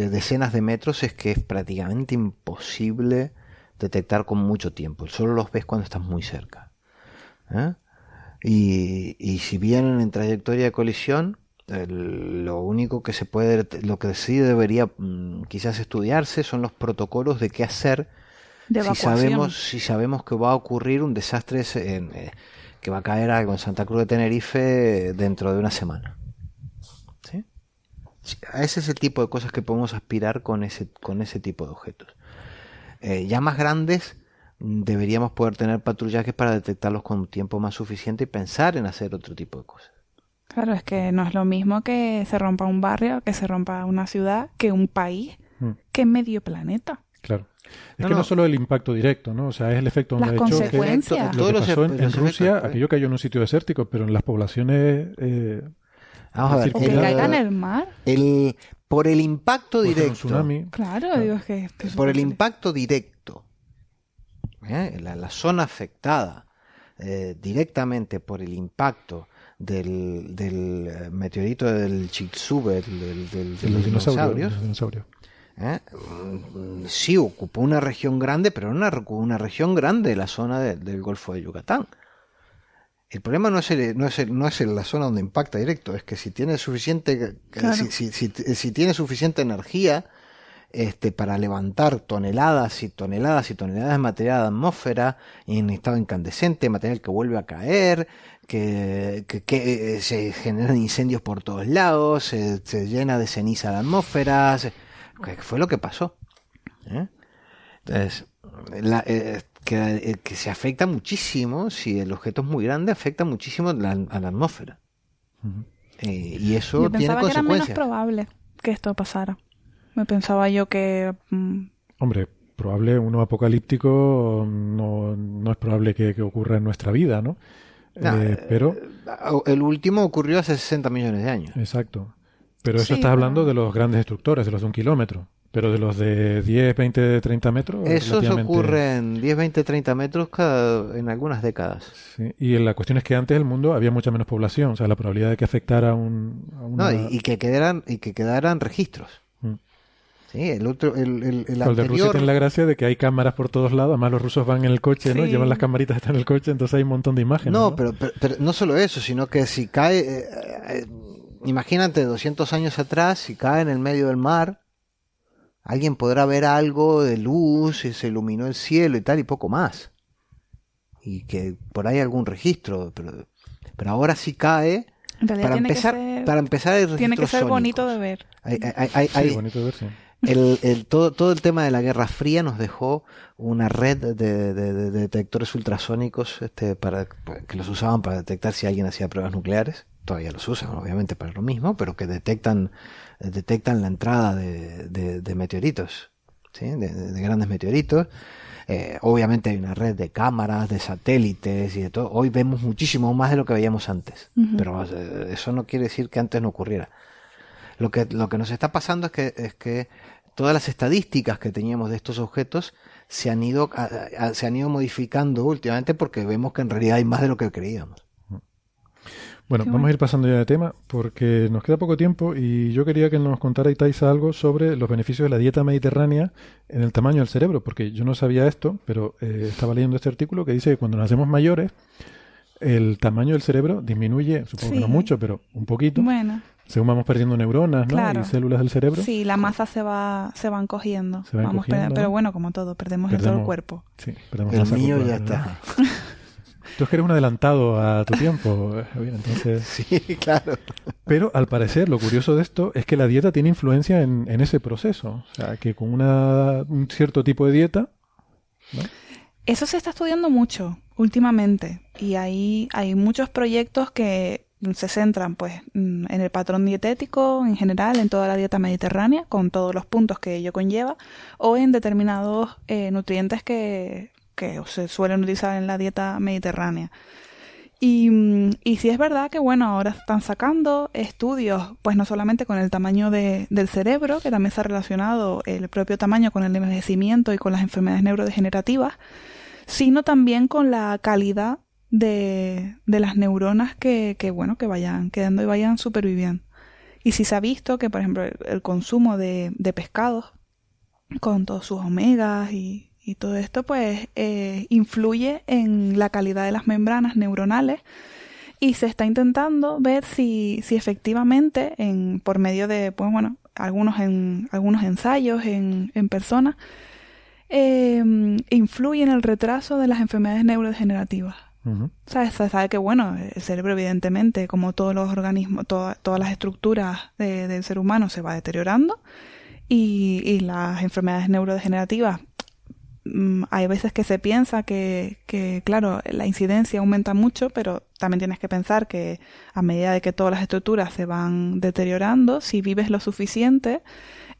decenas de metros es que es prácticamente imposible detectar con mucho tiempo. Solo los ves cuando estás muy cerca. ¿eh? Y, si vienen en trayectoria de colisión, lo único que se puede, lo que sí debería mm, quizás estudiarse son los protocolos de qué hacer si sabemos, si sabemos que va a ocurrir un desastre en, eh, que va a caer algo en Santa Cruz de Tenerife dentro de una semana. Ese es el tipo de cosas que podemos aspirar con ese, con ese tipo de objetos. Eh, ya más grandes, deberíamos poder tener patrullajes para detectarlos con un tiempo más suficiente y pensar en hacer otro tipo de cosas. Claro, es que no es lo mismo que se rompa un barrio, que se rompa una ciudad, que un país, mm. que medio planeta. Claro. Es que no. solo el impacto directo, ¿no? O sea, es el efecto donde hecho que lo que pasó en, Rusia, aquello cayó en un sitio desértico, pero en las poblaciones eh, Vamos a ver. El mar. El, por el impacto directo. Claro, digo que, Por el impacto directo. ¿eh? La, zona afectada eh, directamente por el impacto del, del meteorito del Chicxulub, del, del, de los dinosaurios. ¿Eh? Mm, sí, ocupó una región grande, pero una, una región grande, la zona del Golfo de Yucatán. El problema no es, no es, no es la zona donde impacta directo, es que si tiene suficiente, si, si, tiene suficiente energía este, para levantar toneladas y toneladas y toneladas de material de atmósfera en estado incandescente, material que vuelve a caer, que, que, eh, se generan incendios por todos lados, se, llena de ceniza la atmósfera, que fue lo que pasó. ¿eh? Entonces, la, eh, que, que, se afecta muchísimo, si el objeto es muy grande, afecta muchísimo a la, atmósfera. eh, y eso yo tiene consecuencias. Que era menos probable que esto pasara. Me pensaba yo que. Mm, Hombre, probable, uno apocalíptico no, no es probable que, que, ocurra en nuestra vida, ¿no? eh, pero. Eh, el último ocurrió hace 60 millones de años. Exacto. Pero eso estás hablando de los grandes destructores, de los de un kilómetro. Pero de los de 10, 20, 30 metros. Eso ocurre en 10, 20, 30 metros cada, en algunas décadas. Sí. Y la cuestión es que antes el mundo había mucha menos población. O sea, la probabilidad de que afectara un, a una... No, y, que quedaran, y que quedaran registros. Mm. Sí, el otro, el, el, el, anterior... de Rusia tiene la gracia de que hay cámaras por todos lados. Además, los rusos van en el coche, ¿no? Llevan las camaritas hasta en el coche, entonces hay un montón de imágenes. No, Pero, pero, no solo eso, sino que si cae. Eh, eh, imagínate, 200 años atrás, si cae en el medio del mar Alguien podrá ver algo de luz, se iluminó el cielo y tal, y poco más. Y que por ahí algún registro, pero, pero ahora sí cae. En realidad para tiene empezar, que para empezar tiene que ser bonito de ver. sí, bonito de ver, sí. El, el, todo, todo el tema de la Guerra Fría nos dejó una red de, de, detectores ultrasónicos este, para, que los usaban para detectar si alguien hacía pruebas nucleares. Todavía los usan, obviamente, para lo mismo, pero que detectan, detectan la entrada de, de meteoritos, ¿sí? de, grandes meteoritos. Eh, obviamente hay una red de cámaras, de satélites y de todo. Hoy vemos muchísimo más de lo que veíamos antes, pero eh, eso no quiere decir que antes no ocurriera. Lo que, lo que nos está pasando es que, es que todas las estadísticas que teníamos de estos objetos se han ido, se han ido modificando últimamente porque vemos que en realidad hay más de lo que creíamos. Bueno, vamos a ir pasando ya de tema porque nos queda poco tiempo y yo quería que nos contara algo sobre los beneficios de la dieta mediterránea en el tamaño del cerebro, porque yo no sabía esto, pero eh, estaba leyendo este artículo que dice que cuando nos hacemos mayores, el tamaño del cerebro disminuye, supongo que no mucho, pero un poquito. Bueno. Según vamos perdiendo neuronas, ¿no? Y células del cerebro. Sí, la masa se va, se van cogiendo. Se vamos pero bueno, como todo, perdemos, el solo cuerpo. Sí, perdemos el mío ya está. Tú es que eres un adelantado a tu tiempo, entonces... Sí, claro. Pero al parecer, lo curioso de esto es que la dieta tiene influencia en, en ese proceso. O sea, que con una, un cierto tipo de dieta... ¿no? Eso se está estudiando mucho últimamente y ahí hay muchos proyectos que se centran pues mm, en el patrón dietético en general, en toda la dieta mediterránea, con todos los puntos que ello conlleva, o en determinados eh, nutrientes que, que se suelen utilizar en la dieta mediterránea. Y, mm, y sí es verdad que, bueno, ahora están sacando estudios, pues no solamente con el tamaño de, del cerebro, que también se ha relacionado el propio tamaño con el envejecimiento y con las enfermedades neurodegenerativas, sino también con la calidad de, de las neuronas que, que, bueno, que vayan quedando y vayan superviviendo. Y si se ha visto que, por ejemplo, el, consumo de, de, pescados, con todos sus omegas y, y todo esto, pues eh, influye en la calidad de las membranas neuronales y se está intentando ver si, si efectivamente, en, por medio de, pues bueno, algunos, en, algunos ensayos en, en personas, eh, influye en el retraso de las enfermedades neurodegenerativas. Se sabe que, bueno, el cerebro, evidentemente, como todos los organismos, todas las estructuras del ser humano, se va deteriorando y, y las enfermedades neurodegenerativas hay veces que se piensa que, que, claro, la incidencia aumenta mucho, pero también tienes que pensar que a medida de que todas las estructuras se van deteriorando, si vives lo suficiente,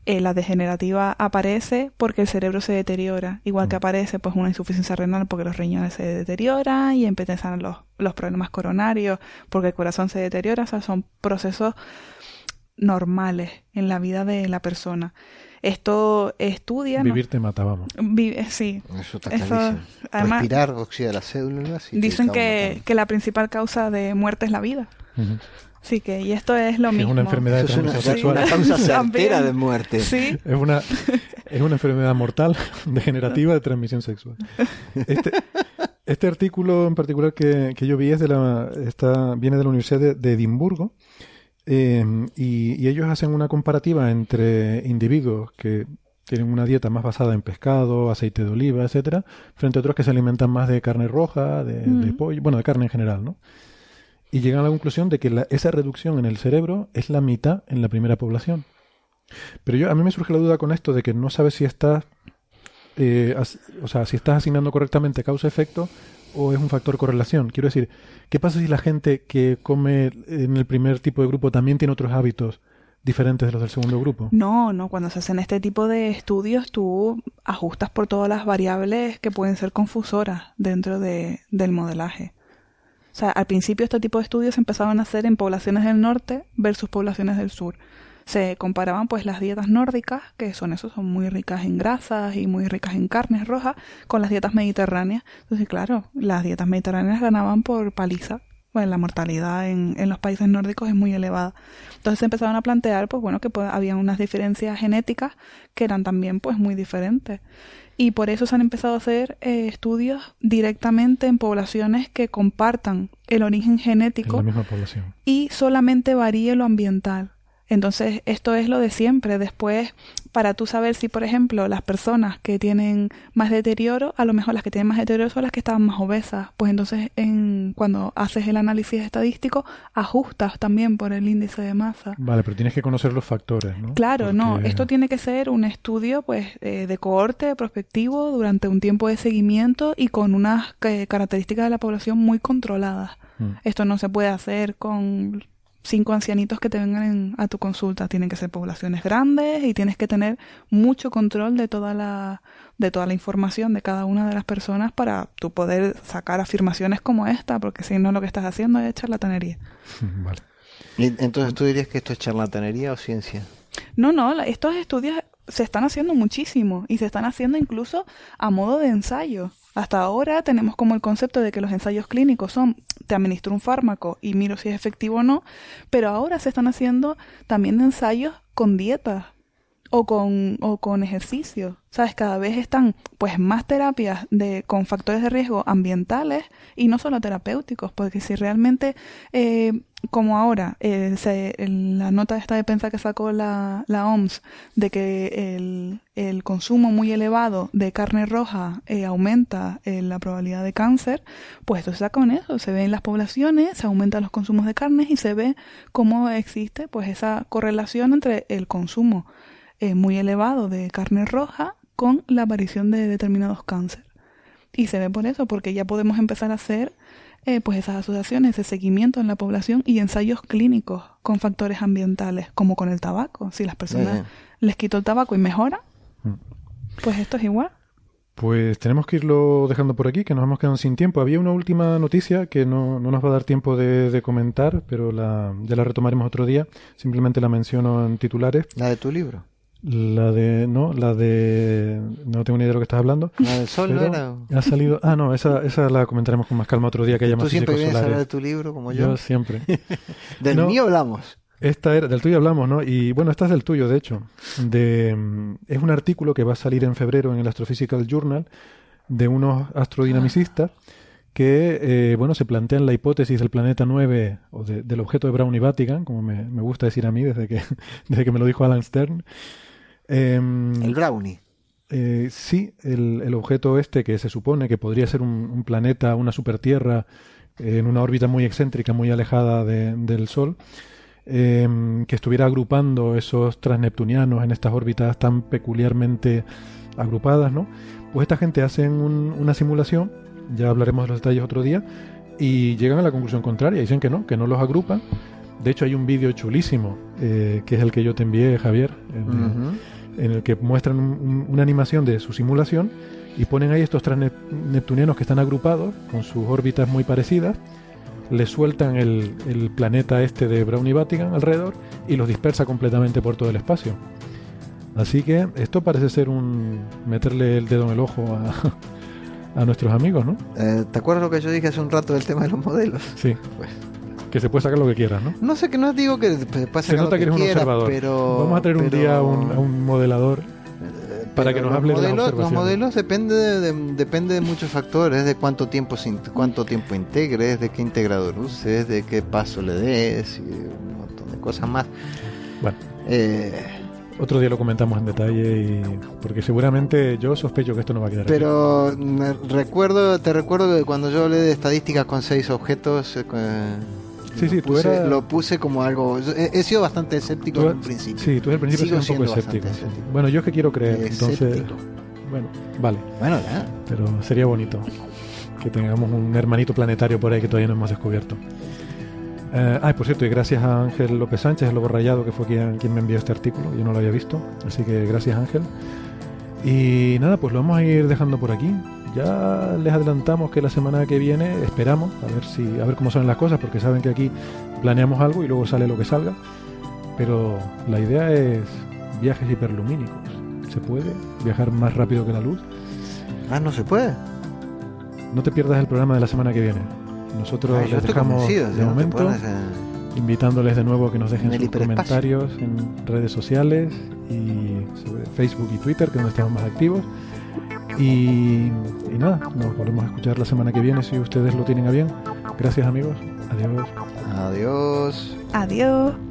eh, la degenerativa aparece porque el cerebro se deteriora, igual que mm. aparece pues una insuficiencia renal porque los riñones se deterioran y empiezan los, los problemas coronarios porque el corazón se deteriora, o sea, son procesos normales en la vida de la persona. Esto estudia... Vivir te mata, vamos. sí. Eso está Respirar oxida las células. dicen que, que, la principal causa de muerte es la vida. Sí, que y esto es lo mismo. Es una enfermedad de transmisión sexual. Una causa certera de muerte. Sí. Es una, es una enfermedad mortal degenerativa de transmisión sexual. Este, este artículo en particular que, que, yo vi es de la, está, viene de la Universidad de, Edimburgo eh, y, y, ellos hacen una comparativa entre individuos que tienen una dieta más basada en pescado, aceite de oliva, etcétera, frente a otros que se alimentan más de carne roja, de, de pollo, bueno, de carne en general, ¿no? y llegan a la conclusión de que esa reducción en el cerebro es la mitad en la primera población. Pero yo a mí me surge la duda con esto de que no sabes si estás, eh, o sea, si estás asignando correctamente causa-efecto o es un factor correlación. Quiero decir, ¿qué pasa si la gente que come en el primer tipo de grupo también tiene otros hábitos diferentes de los del segundo grupo? No, no, cuando se hacen este tipo de estudios tú ajustas por todas las variables que pueden ser confusoras dentro de, del modelaje. O sea, al principio este tipo de estudios se empezaban a hacer en poblaciones del norte versus poblaciones del sur. Se comparaban pues las dietas nórdicas, que son eso, son muy ricas en grasas y muy ricas en carnes rojas, con las dietas mediterráneas. Entonces, claro, las dietas mediterráneas ganaban por paliza. Bueno, la mortalidad en, en los países nórdicos es muy elevada. Entonces se empezaron a plantear, pues bueno, que pues, había unas diferencias genéticas que eran también pues muy diferentes y por eso se han empezado a hacer eh, estudios directamente en poblaciones que compartan el origen genético la misma población. y solamente varíe lo ambiental. Entonces, esto es lo de siempre. Después, para tú saber si, por ejemplo, las personas que tienen más deterioro, a lo mejor las que tienen más deterioro son las que estaban más obesas. Pues entonces, en, cuando haces el análisis estadístico, ajustas también por el índice de masa. Vale, pero tienes que conocer los factores, ¿no? Claro, no. Esto tiene que ser un estudio, pues, eh, de cohorte, prospectivo, durante un tiempo de seguimiento y con unas eh, características de la población muy controladas. Mm. Esto no se puede hacer con cinco ancianitos que te vengan a tu consulta. Tienen que ser poblaciones grandes y tienes que tener mucho control de toda la, de toda la información de cada una de las personas para tú poder sacar afirmaciones como esta, porque si no lo que estás haciendo es charlatanería. Vale. Entonces, ¿tú dirías que esto es charlatanería o ciencia? No, no, estos estudios se están haciendo muchísimo y se están haciendo incluso a modo de ensayo. Hasta ahora tenemos como el concepto de que los ensayos clínicos son te administro un fármaco y miro si es efectivo o no, pero ahora se están haciendo también ensayos con dietas o con, o con ejercicio. ¿Sabes? Cada vez están pues más terapias de, con factores de riesgo ambientales y no solo terapéuticos, porque si realmente, eh, como ahora, eh, se, la nota esta de prensa que sacó la, la OMS de que el, el, consumo muy elevado de carne roja eh, aumenta eh, la probabilidad de cáncer, pues esto se saca con eso, se ve en las poblaciones, se aumentan los consumos de carnes y se ve cómo existe pues esa correlación entre el consumo eh, muy elevado de carne roja con la aparición de determinados cánceres. Y se ve por eso, porque ya podemos empezar a hacer eh, pues esas asociaciones, ese seguimiento en la población y ensayos clínicos con factores ambientales, como con el tabaco. Si las personas les quito el tabaco y mejora, mm. pues esto es igual. Pues tenemos que irlo dejando por aquí, que nos hemos quedado sin tiempo. Había una última noticia que no, no nos va a dar tiempo de, de comentar, pero la, ya la retomaremos otro día. Simplemente la menciono en titulares. La de tu libro. La de, no, la de, no tengo ni idea de lo que estás hablando. La del sol, era? Ha salido, ah, no, esa, esa la comentaremos con más calma otro día que haya más ¿Tú siempre vienes a hablar de tu libro como yo? Yo siempre. del mío hablamos. Esta era, del tuyo hablamos, ¿no? Y bueno, esta es del tuyo, de hecho. De, es un artículo que va a salir en febrero en el Astrophysical Journal de unos astrodinamicistas que, eh, bueno, se plantean la hipótesis del planeta 9 o del objeto de Brown y Vatican, como me, me, gusta decir a mí desde que, desde que me lo dijo Alan Stern. Em, el Brownie. Eh, sí, el, el, objeto este que se supone que podría ser un, planeta, una supertierra, eh, en una órbita muy excéntrica, muy alejada del Sol, em, que estuviera agrupando esos transneptunianos en estas órbitas tan peculiarmente agrupadas, ¿no? Pues esta gente hace una simulación, ya hablaremos de los detalles otro día, y llegan a la conclusión contraria, dicen que no, que no los agrupan. De hecho, hay un vídeo chulísimo, eh, que es el que yo te envié, Javier, en el que muestran una animación de su simulación y ponen ahí estos tres neptunianos que están agrupados con sus órbitas muy parecidas, le sueltan el, planeta este de Brown y Vatican alrededor y los dispersa completamente por todo el espacio. Así que esto parece ser un meterle el dedo en el ojo a, a nuestros amigos, ¿no? Eh, ¿Te acuerdas lo que yo dije hace un rato del tema de los modelos? Sí. Pues que se puede sacar lo que quieras, ¿no? No sé, que no digo que se pueda sacar lo que, eres un observador. pero... Vamos a tener un día a un, modelador eh, para que nos hable de las Los modelos depende de, depende de muchos factores, de cuánto tiempo cuánto tiempo integres, de qué integrador uses, de qué paso le des y un montón de cosas más. Bueno. Eh, otro día lo comentamos en detalle y porque seguramente yo sospecho que esto no va a quedar. Pero recuerdo, te recuerdo que cuando yo hablé de estadísticas con seis objetos, eh, Sí, sí, tú lo puse como algo. He, sido bastante escéptico en principio. Sí, tú desde el principio sido un poco escéptico. Bueno, yo es que quiero creer, entonces. Bueno, vale. Bueno, ya. Pero sería bonito que tengamos un hermanito planetario por ahí que todavía no hemos descubierto. Eh, ah, por cierto, y gracias a Ángel López Sánchez, el lobo rayado, que fue quien, quien me envió este artículo. Yo no lo había visto, así que gracias, Ángel. Y nada, pues lo vamos a ir dejando por aquí. Ya les adelantamos que la semana que viene esperamos a ver si a ver cómo salen las cosas, porque saben que aquí planeamos algo y luego sale lo que salga. Pero la idea es viajes hiperlumínicos. ¿Se puede viajar más rápido que la luz? Ah, no se puede. No te pierdas el programa de la semana que viene. Nosotros les dejamos de momento invitándoles de nuevo a que nos dejen sus comentarios en redes sociales y sobre Facebook y Twitter, que es donde estamos más activos. Y, nada, nos volvemos a escuchar la semana que viene si ustedes lo tienen a bien. Gracias amigos. Adiós. Adiós. Adiós.